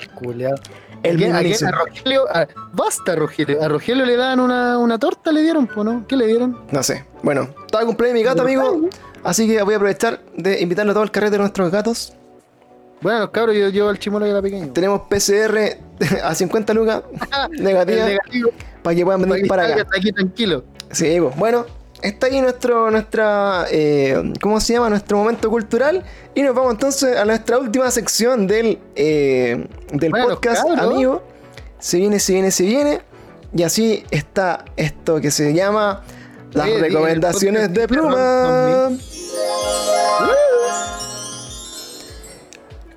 El culiao. El ¿A quién- a. A Rogelio, a- basta Rogelio. A Rogelio le dan una, una torta, le dieron, po, ¿no? ¿Qué le dieron? No sé. Bueno, estaba cumpleaños mi gato, amigo. Así que voy a aprovechar de invitarlo a todo el carrete de nuestros gatos. Bueno, los cabros, yo llevo al chimolo que era pequeño. Tenemos PCR a 50 lucas negativa negativo, para que puedan para venir para acá. hasta aquí tranquilo. Sí, pues, bueno, está ahí nuestro, nuestra, eh, ¿cómo se llama? Nuestro momento cultural. Y nos vamos entonces a nuestra última sección del, eh, del Bueno, podcast, amigo. Se viene, se viene, se viene. Y así está esto que se llama las recomendaciones de pluma.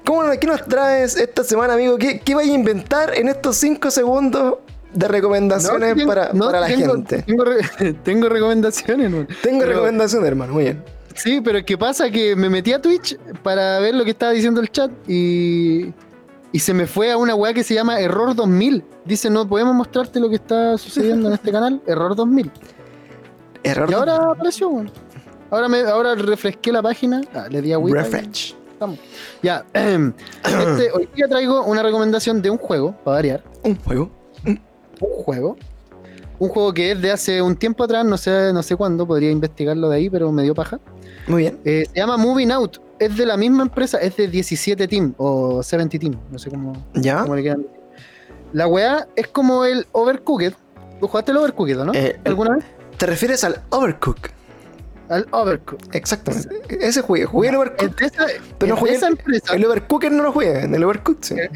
¿Cómo, ¿Qué nos traes esta semana, amigo? ¿Qué, qué vais a inventar en estos 5 segundos de recomendaciones tengo- para, no, para la tengo- gente? Tengo, re- tengo recomendaciones, ¿no? Tengo Pero- recomendaciones, hermano. Muy bien. Sí, pero ¿qué pasa? Que me metí a Twitch para ver lo que estaba diciendo el chat y, y se me fue a una weá que se llama Error 2000. Dice, no podemos mostrarte lo que está sucediendo en este canal, Error 2000. Error. Y ahora apareció, weón. Ahora, me, ahora refresqué la página, ah, le di a Wii. Refresh. Estamos. Ya, este, hoy día traigo una recomendación de un juego, para variar. Un juego. Un juego. Un juego que es de hace un tiempo atrás, no sé, no sé cuándo, podría investigarlo de ahí, pero me dio paja. Muy bien. Eh, se llama Moving Out. Es de la misma empresa, es de 17 Team o 70 Team, no sé cómo, ¿Ya? cómo le quedan. La weá es como el Overcooked. ¿Tú jugaste el Overcooked, no? Eh, el- ¿Alguna vez? ¿Te refieres al Overcook? Al Overcooked. Exactamente. Ese jugué. Jugué el Es Overcook. de esa, Pero no jugué esa el- empresa. El Overcooker no lo jugué. En el Overcook, sí. Eh,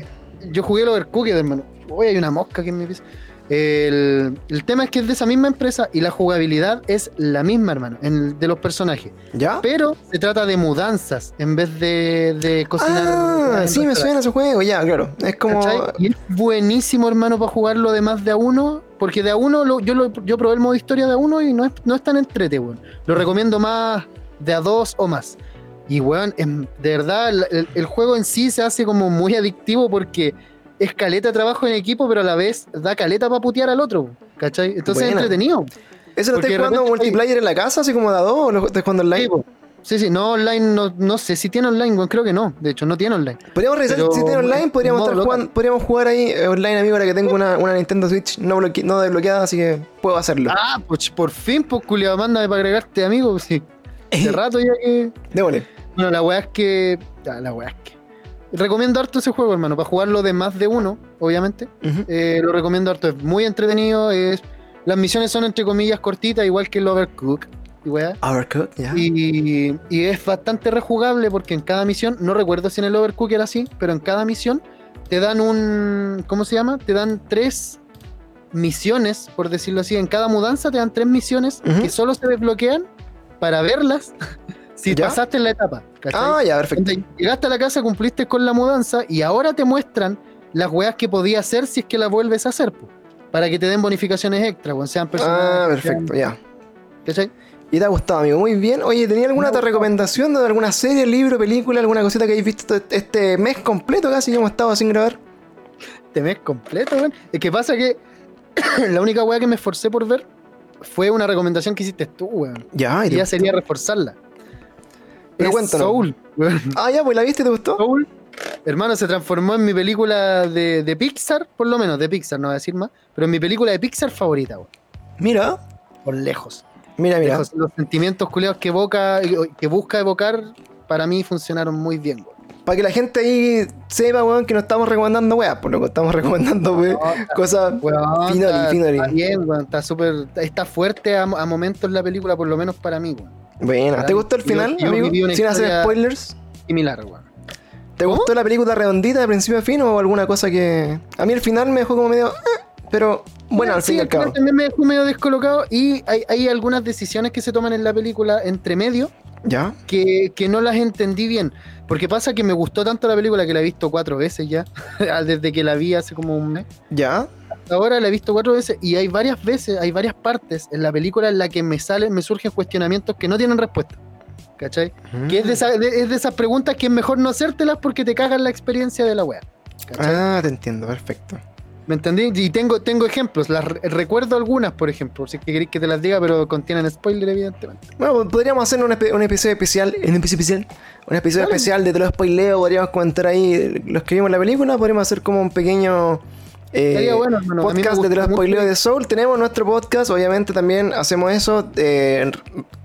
Yo jugué el Overcooked, hermano. Uy, hay una mosca aquí en mi piso. El, el tema es que es de esa misma empresa y la jugabilidad es la misma, hermano, en- de los personajes. ¿Ya? Pero se trata de mudanzas en vez de, de cocinar. Ah, sí me suena ese juego. Ya, claro. Es como. ¿Cachai? Y es buenísimo, hermano, para jugarlo de más de a uno. Porque de a uno, lo- yo, lo- yo probé el modo historia de a uno y no es, no es tan entrete, weón. Lo recomiendo más de a dos o más. Y, weón, em- de verdad, el juego en sí se hace como muy adictivo porque es caleta de trabajo en equipo, pero a la vez da caleta para putear al otro, ¿cachai? Entonces Buena. es entretenido. ¿Ese lo de jugando multiplayer en la casa, así como de a dos? ¿O lo estás jugando online? Sí, sí, no online, no, no sé si tiene online, weón, creo que no. De hecho, no tiene online. Podríamos revisar Pero si tiene online, podríamos estar jugando, podríamos jugar ahí eh, online, amigo, ahora que tengo una, una Nintendo Switch no, bloque- no desbloqueada, así que puedo hacerlo. Ah, pues por fin, pues, culiado, mándame para agregarte, amigo. Sí. Hace rato ya que. Démosle. Bueno, la weá es que. ah, la weá es que. Recomiendo harto ese juego, hermano, para jugarlo de más de uno, obviamente. Eh, lo recomiendo harto, es muy entretenido. Es... Las misiones son entre comillas cortitas, igual que el Overcook. Y, weá. Ya. Y, y es bastante rejugable porque en cada misión, no recuerdo si en el Overcook era así, pero en cada misión te dan un. ¿Cómo se llama? Te dan tres misiones, por decirlo así. En cada mudanza te dan tres misiones que solo se desbloquean para verlas si ¿Ya? pasaste en la etapa. ¿Cachai? Ah, ya, perfecto. Entonces, llegaste a la casa, cumpliste con la mudanza y ahora te muestran las weas que podías hacer si es que las vuelves a hacer, po, para que te den bonificaciones extra, o sean personajes. Ah, sean- perfecto, ya. ¿cachai? ¿Y te ha gustado, amigo? Muy bien. Oye, ¿tenía alguna otra recomendación de alguna serie, libro, película, alguna cosita que hayáis visto este- mes completo casi que hemos estado sin grabar? Este mes completo, weón. Es que pasa que la única wea que me esforcé por ver fue una recomendación que hiciste tú, weón. Ya, y Y ya sería reforzarla. Pero cuéntanos. Soul. Ah, ya, pues la viste te gustó. Soul, hermano, se transformó en mi película de, de Pixar, por lo menos de Pixar, no voy a decir más, pero en mi película de Pixar favorita, weón. Mira, Por lejos. mira, mira. Lejos. Los sentimientos culeados que evoca, que busca evocar, para mí funcionaron muy bien, weón. Para que la gente ahí sepa, weón, que no estamos recomendando weas, por lo que estamos recomendando, weón, cosas. Weón, finoli. está bien, weón, está súper, está fuerte a, a momentos la película, por lo menos para mí, weón. Buena. ¿Te gustó el final, yo amigo? Sin hacer spoilers. Similar, weón. ¿Te ¿Cómo? gustó la película redondita de principio a fin o alguna cosa que. A mí el final me dejó como medio. eh, pero bueno, al Sí, fin y al cabo. también me dejó medio descolocado y hay, hay algunas decisiones que se toman en la película entre medio ¿Ya? que, que no las entendí bien. Porque pasa que me gustó tanto la película que la he visto cuatro veces ya, desde que la vi hace como un mes. ¿Ya? Ahora la he visto cuatro veces y hay varias veces, hay varias partes en la película en la que me salen, me surgen cuestionamientos que no tienen respuesta. ¿Cachai? Que es de, esa- de- es de esas preguntas que es mejor no hacértelas porque te cagan la experiencia de la wea. ¿Cachai? Ah, te entiendo, perfecto. ¿Me entendí? Y tengo, tengo ejemplos, las re- recuerdo algunas, por ejemplo, si queréis que te las diga, pero contienen spoiler, evidentemente. Bueno, pues podríamos hacer un, un episodio especial. Un episodio especial. Un episodio especial de te lo spoileo. Podríamos comentar ahí los que vimos la película. Podríamos hacer como un pequeño. Eh, bueno, hermano. Podcast de los spoileos de Soul. Tenemos nuestro podcast, obviamente también hacemos eso. eh,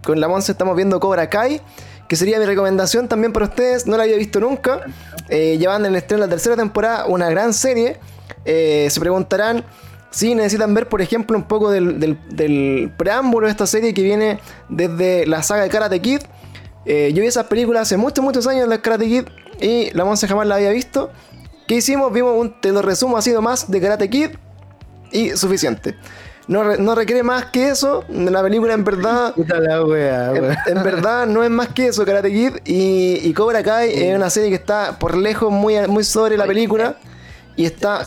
con la Monse estamos viendo Cobra Kai, que sería mi recomendación también para ustedes. No la había visto nunca. Eh, llevando en el estreno la tercera temporada, una gran serie. Eh, se preguntarán si necesitan ver, por ejemplo, un poco del, del- del preámbulo de esta serie que viene desde la saga de Karate Kid. Yo vi esas películas hace muchos, muchos años, de Karate Kid, y la Monse jamás la había visto. ¿Qué hicimos? Vimos un, te lo resumo así más de Karate Kid y suficiente. No, re- no requiere más que eso. La película en verdad, Puta la wea, en, weón. en verdad no es más que eso, Karate Kid. Y, y Cobra Kai es una serie que está por lejos muy, muy sobre la película. Y está,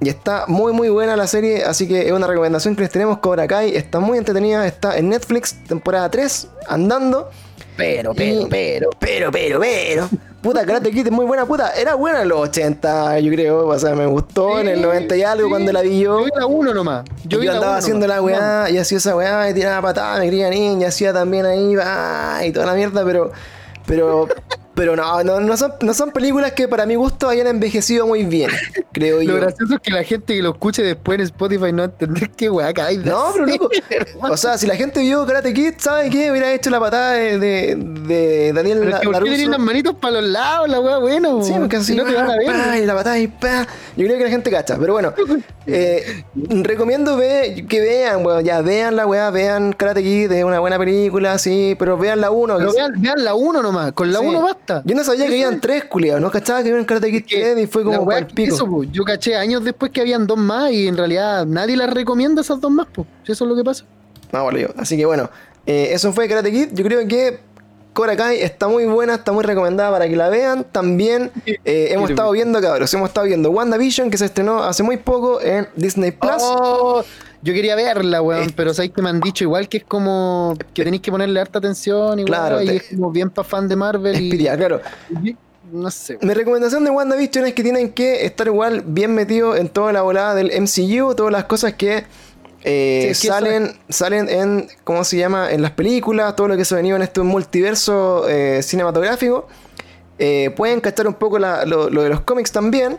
y está muy muy buena la serie, así que es una recomendación que les tenemos. Cobra Kai está muy entretenida, está en Netflix, temporada 3, andando. Pero, Y- pero, pero. Pero, pero, pero. Puta, Karate Kid es muy buena, puta. Era buena en los 80, yo creo. O sea, me gustó en el Sí, 90 y algo sí. cuando la vi yo. Yo vi la uno nomás. Yo, vi la andaba haciendo la weá y hacía esa weá y tiraba patadas, me quería ninja, hacía también ahí va, y toda la mierda, pero. Pero. Pero no, no, no son, no son películas que para mi gusto hayan envejecido muy bien, creo yo. Lo gracioso es que la gente que lo escuche después en Spotify no entender qué weá cae. No, pero loco. O sea, si la gente vio Karate Kid, ¿sabe qué? Hubiera hecho la patada de, de, de Daniel Pero es La- que ¿por qué las manitos para los lados, la weá buena, Sí, po? porque así no te van a ver. pa, y la patada y pa. Yo creo que la gente cacha. Pero bueno, eh, recomiendo ve- que vean, weón, ya vean la weá, vean Karate Kid, es una buena película, sí, pero vean la 1. Pero vean, vean la 1 nomás, con la 1 Yo no sabía que habían es. tres, culiados, no cachaba que habían Karate Kid Que 3 y fue como pa'l pico. eso, po. yo caché años después que habían dos más y en realidad nadie las recomienda esas dos más, pues. Eso es lo que pasa. No, boludo. Así que bueno, eh, eso fue Karate Kid. Yo creo que Cobra Kai está muy buena, está muy recomendada para que la vean. También eh, hemos estado viendo, cabros, hemos estado viendo WandaVision que se estrenó hace muy poco en Disney Plus. Oh, yo quería verla, weón, Es- pero sabéis que me han dicho igual que es como que tenéis que ponerle harta atención y Claro, y es como bien pa' fan de Marvel y, claro. y- no sé. Mi recomendación de WandaVision es que tienen que estar igual bien metidos en toda la volada del MCU, todas las cosas que eh, Sí, salen, salen en, ¿cómo se llama? En las películas, todo lo que se ha venido en este multiverso eh, cinematográfico. Eh, pueden cachar un poco la- lo, lo de los cómics también.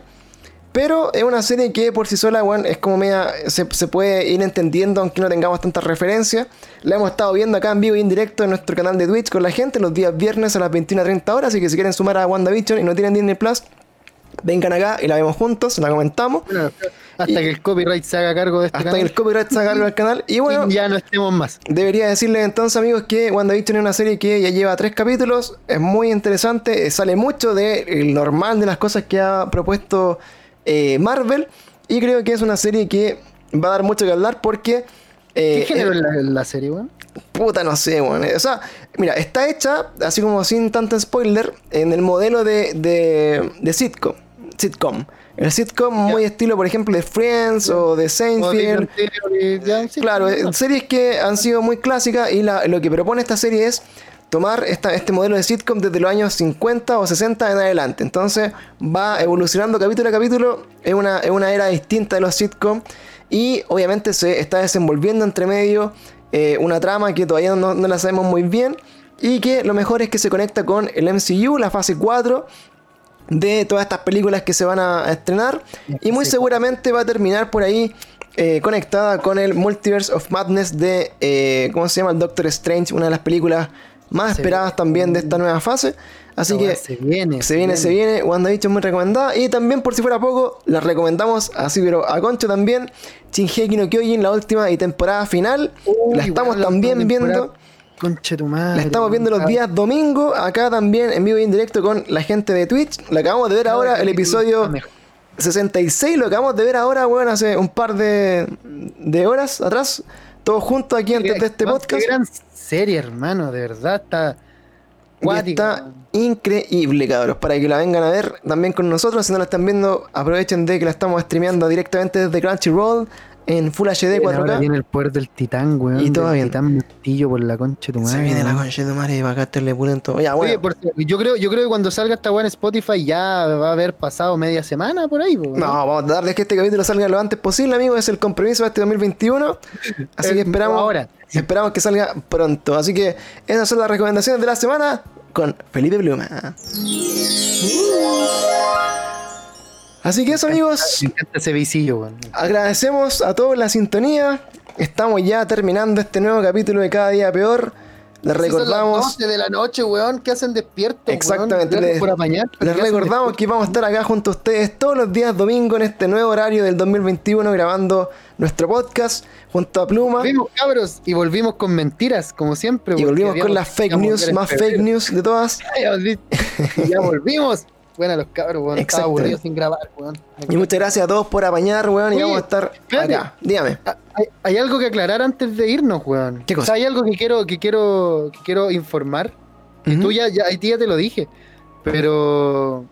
Pero es una serie que por sí sola, weón, es como media. Se, se puede ir entendiendo aunque no tengamos tantas referencias. La hemos estado viendo acá en vivo y en directo en nuestro canal de Twitch con la gente los días viernes a las 21.30 horas. Así que si quieren sumar a WandaVision y no tienen Disney Plus, vengan acá y la vemos juntos, la comentamos. Bueno, hasta Y- que el copyright se haga cargo de este Hasta canal que el copyright se agarre al canal. Y bueno, y ya no estemos más. Debería decirles entonces, amigos, que WandaVision es una serie que ya lleva tres capítulos. Es muy interesante. eh, Sale mucho del normal de las cosas que ha propuesto eh, Marvel. Y creo que es una serie que va a dar mucho que hablar porque. ¿Qué eh, género eh, es la, la serie, weón? Puta, no sé, weón. O sea, mira, está hecha, así como sin tanto spoiler, en el modelo de, de, de sitcom. Sitcom. El sitcom muy estilo, por ejemplo, de Friends o de Seinfeld. Sí, Claro, eh, series que han sido muy clásicas y la- lo que propone esta serie es tomar esta, este modelo de sitcom desde los años 50 o 60 en adelante. Entonces va evolucionando capítulo a capítulo, es una, es una era distinta de los sitcom y obviamente se está desenvolviendo entre medio eh, una trama que todavía no, no la sabemos muy bien y que lo mejor es que se conecta con el MCU, la fase 4 de todas estas películas que se van a estrenar y muy seguramente va a terminar por ahí eh, conectada con el Multiverse of Madness de, eh, ¿cómo se llama? El Doctor Strange, una de las películas más esperadas también de esta nueva fase. Así que se viene, se viene, se viene. WandaVision muy recomendada. Y también, por si fuera poco, la recomendamos así, pero a Concho también. Shingeki no Kyojin, la última y temporada final. Uy, la estamos también viendo. Conche tu madre. La estamos viendo los días domingo, acá también en vivo y en directo con la gente de Twitch. La acabamos de ver ahora, el episodio 66, lo acabamos de ver ahora, weón, hace un par de, de horas atrás. Todos juntos aquí antes de este podcast. Qué gran serie, hermano, de verdad está Y está increíble, cabros. Para que la vengan a ver también con nosotros. Si no la están viendo, aprovechen de que la estamos streameando directamente desde Crunchyroll en Full HD Weón, Ahora 4K. viene el poder del titán, weón. Y todo bien. titán martillo por la concha de tu madre. Se viene la weón. concha de tu madre para gastarle pulento. Ya, bueno. Oye, por yo creo, yo creo que cuando salga esta weá en Spotify ya va a haber pasado media semana por ahí, po, No, vamos a darles que este capítulo salga lo antes posible, amigos. Es el compromiso de este 2021. Así Eh, que esperamos, ahora. esperamos que salga pronto. Así que esas son las recomendaciones de la semana con Felipe Pluma. Así que eso, amigos. Me encanta ese visillo, weón. Agradecemos a todos la sintonía. Estamos ya terminando este nuevo capítulo de Cada Día Peor. Les Son las recordamos, 12 de la noche, weón, que hacen despiertos, Exactamente, weón. les- por apañar, les ¿qué hacen recordamos que vamos a estar acá junto a ustedes todos los días domingo en este nuevo horario del 2021 grabando nuestro podcast junto a Pluma. Volvimos, cabros, y volvimos con mentiras, como siempre. Y volvimos con las fake news, más febrero. fake news de todas. Ya volvimos. Buena los cabros, weón. Estaba aburrido sin grabar, weón. Y muchas gracias a todos por apañar, weón, y Oye, vamos a estar espérate. acá. Dígame. Ah, Hay, hay algo que aclarar antes de irnos, weón. ¿Qué cosa? O sea, hay algo que quiero, que quiero, que quiero informar. Que Ujú. tú ya, ya, ya te lo dije. Pero.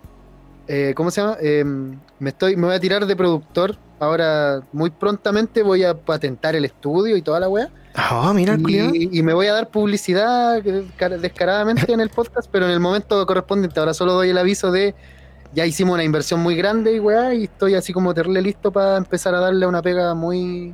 eh, ¿Cómo se llama? Eh, me estoy, me voy a tirar de productor. Ahora, muy prontamente voy a patentar el estudio y toda la weá. Ah, mira, el culiao. Y, y me voy a dar publicidad eh, cara- descaradamente en el podcast, pero en el momento correspondiente. Ahora solo doy el aviso de ya hicimos una inversión muy grande y weá, y estoy así como terle listo para empezar a darle una pega muy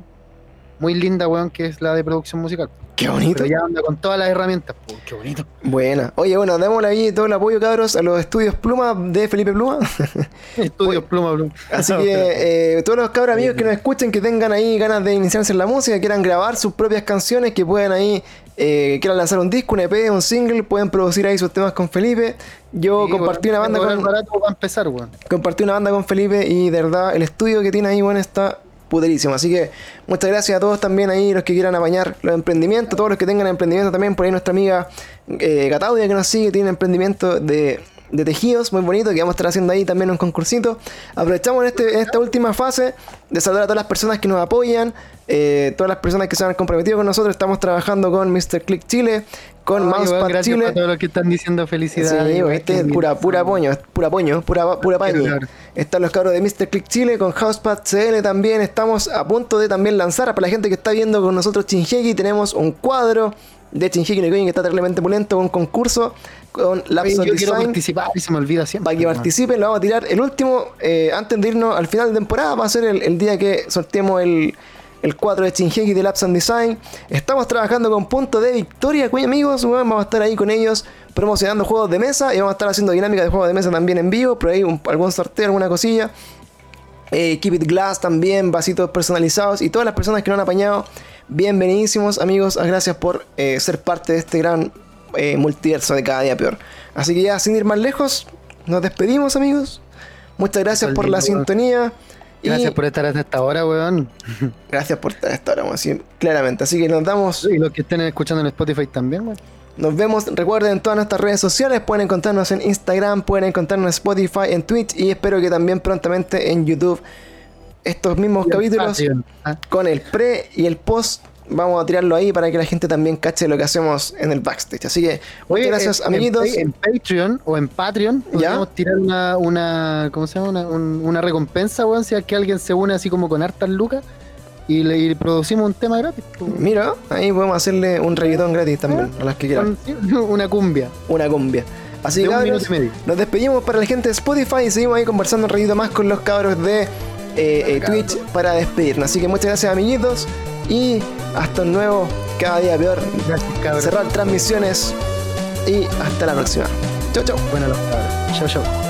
muy linda, weón, que es la de producción musical. Qué bonito. Pero ya anda con todas las herramientas. po, qué bonito. Buena. Oye, bueno, démosle ahí todo el apoyo, cabros, a los estudios Pluma de Felipe Pluma. Estudio pluma, pluma. Así que eh, todos los cabros amigos que nos escuchen, que tengan ahí ganas de iniciarse en la música, quieran grabar sus propias canciones, que puedan ahí, eh, quieran lanzar un disco, un EP, un single, pueden producir ahí sus temas con Felipe. Yo Sí, compartí una banda con, barato para empezar, weón. compartí una banda con Felipe y de verdad el estudio que tiene ahí, bueno, está puterísimo. Así que muchas gracias a todos también ahí, los que quieran apañar los emprendimientos, todos los que tengan emprendimiento también, por ahí nuestra amiga eh, que nos sigue, tiene emprendimiento de, de tejidos muy bonito que vamos a estar haciendo ahí también un concursito. Aprovechamos en, este, en esta última fase de saludar a todas las personas que nos apoyan, eh, todas las personas que se han comprometido con nosotros. Estamos trabajando con Mr. Click Chile, con Ay, Mousepad gracias Chile. a todos los que están diciendo felicidades. Sí, este es pura, pura poño, pura poño, pura, pura. Claro. Están los cabros de Mr. Click Chile con Housepad CL también. Estamos a punto de también lanzar para la gente que está viendo con nosotros Chinjeki. Tenemos un cuadro de Chinjeki no Kyojin que está terriblemente pulento, un concurso con Oye, Lapso yo quiero Design. participar y se me olvida siempre. Para que participen, lo vamos a tirar. El último, eh, antes de irnos al final de temporada, va a ser el, el día que sorteemos el, el 4 de Chinjeki de Labs and Design. Estamos trabajando con Punto de Victoria, cuyo amigos. Vamos a estar ahí con ellos promocionando juegos de mesa y vamos a estar haciendo dinámica de juegos de mesa también en vivo. Por ahí un- algún sorteo, alguna cosilla. Eh, Keep It Glass también, vasitos personalizados y todas las personas que nos han apañado. Bienvenidísimos amigos, gracias por eh, ser parte de este gran eh, multiverso de cada día peor. Así que ya sin ir más lejos, nos despedimos amigos. Muchas gracias por la sintonía. Y Gracias por estar hasta esta hora, weón. gracias por estar hasta ahora, weón, claramente. Así que nos damos, Y los que estén escuchando en Spotify también, weón. Nos vemos. Recuerden en todas nuestras redes sociales, pueden encontrarnos en Instagram, pueden encontrarnos en Spotify, en Twitch y espero que también prontamente en YouTube. Estos mismos capítulos. Ah, con el pre y el post. Vamos a tirarlo ahí para que la gente también cache lo que hacemos en el backstage. Así que, muchas gracias, en- amiguitos. En, Patreon o en Patreon ¿Ya? podríamos tirar una, una, ¿cómo se llama? Una, un- una recompensa, weón, si es que alguien se une así como con hartas lucas y le y producimos un tema gratis. Mira, ahí podemos hacerle un reggaetón gratis también, a las que quieran. Una cumbia. Una cumbia. Así que, cabros, nos despedimos para la gente de Spotify y seguimos ahí conversando un ratito más con los cabros de eh, eh, Twitch para despedirnos. Así que muchas gracias, amiguitos. Y hasta un nuevo Cada Día Peor. Gracias, cabrón. Cerrar transmisiones. Y hasta la próxima. Chau, chau. Bueno, los cabros. Chau, chau.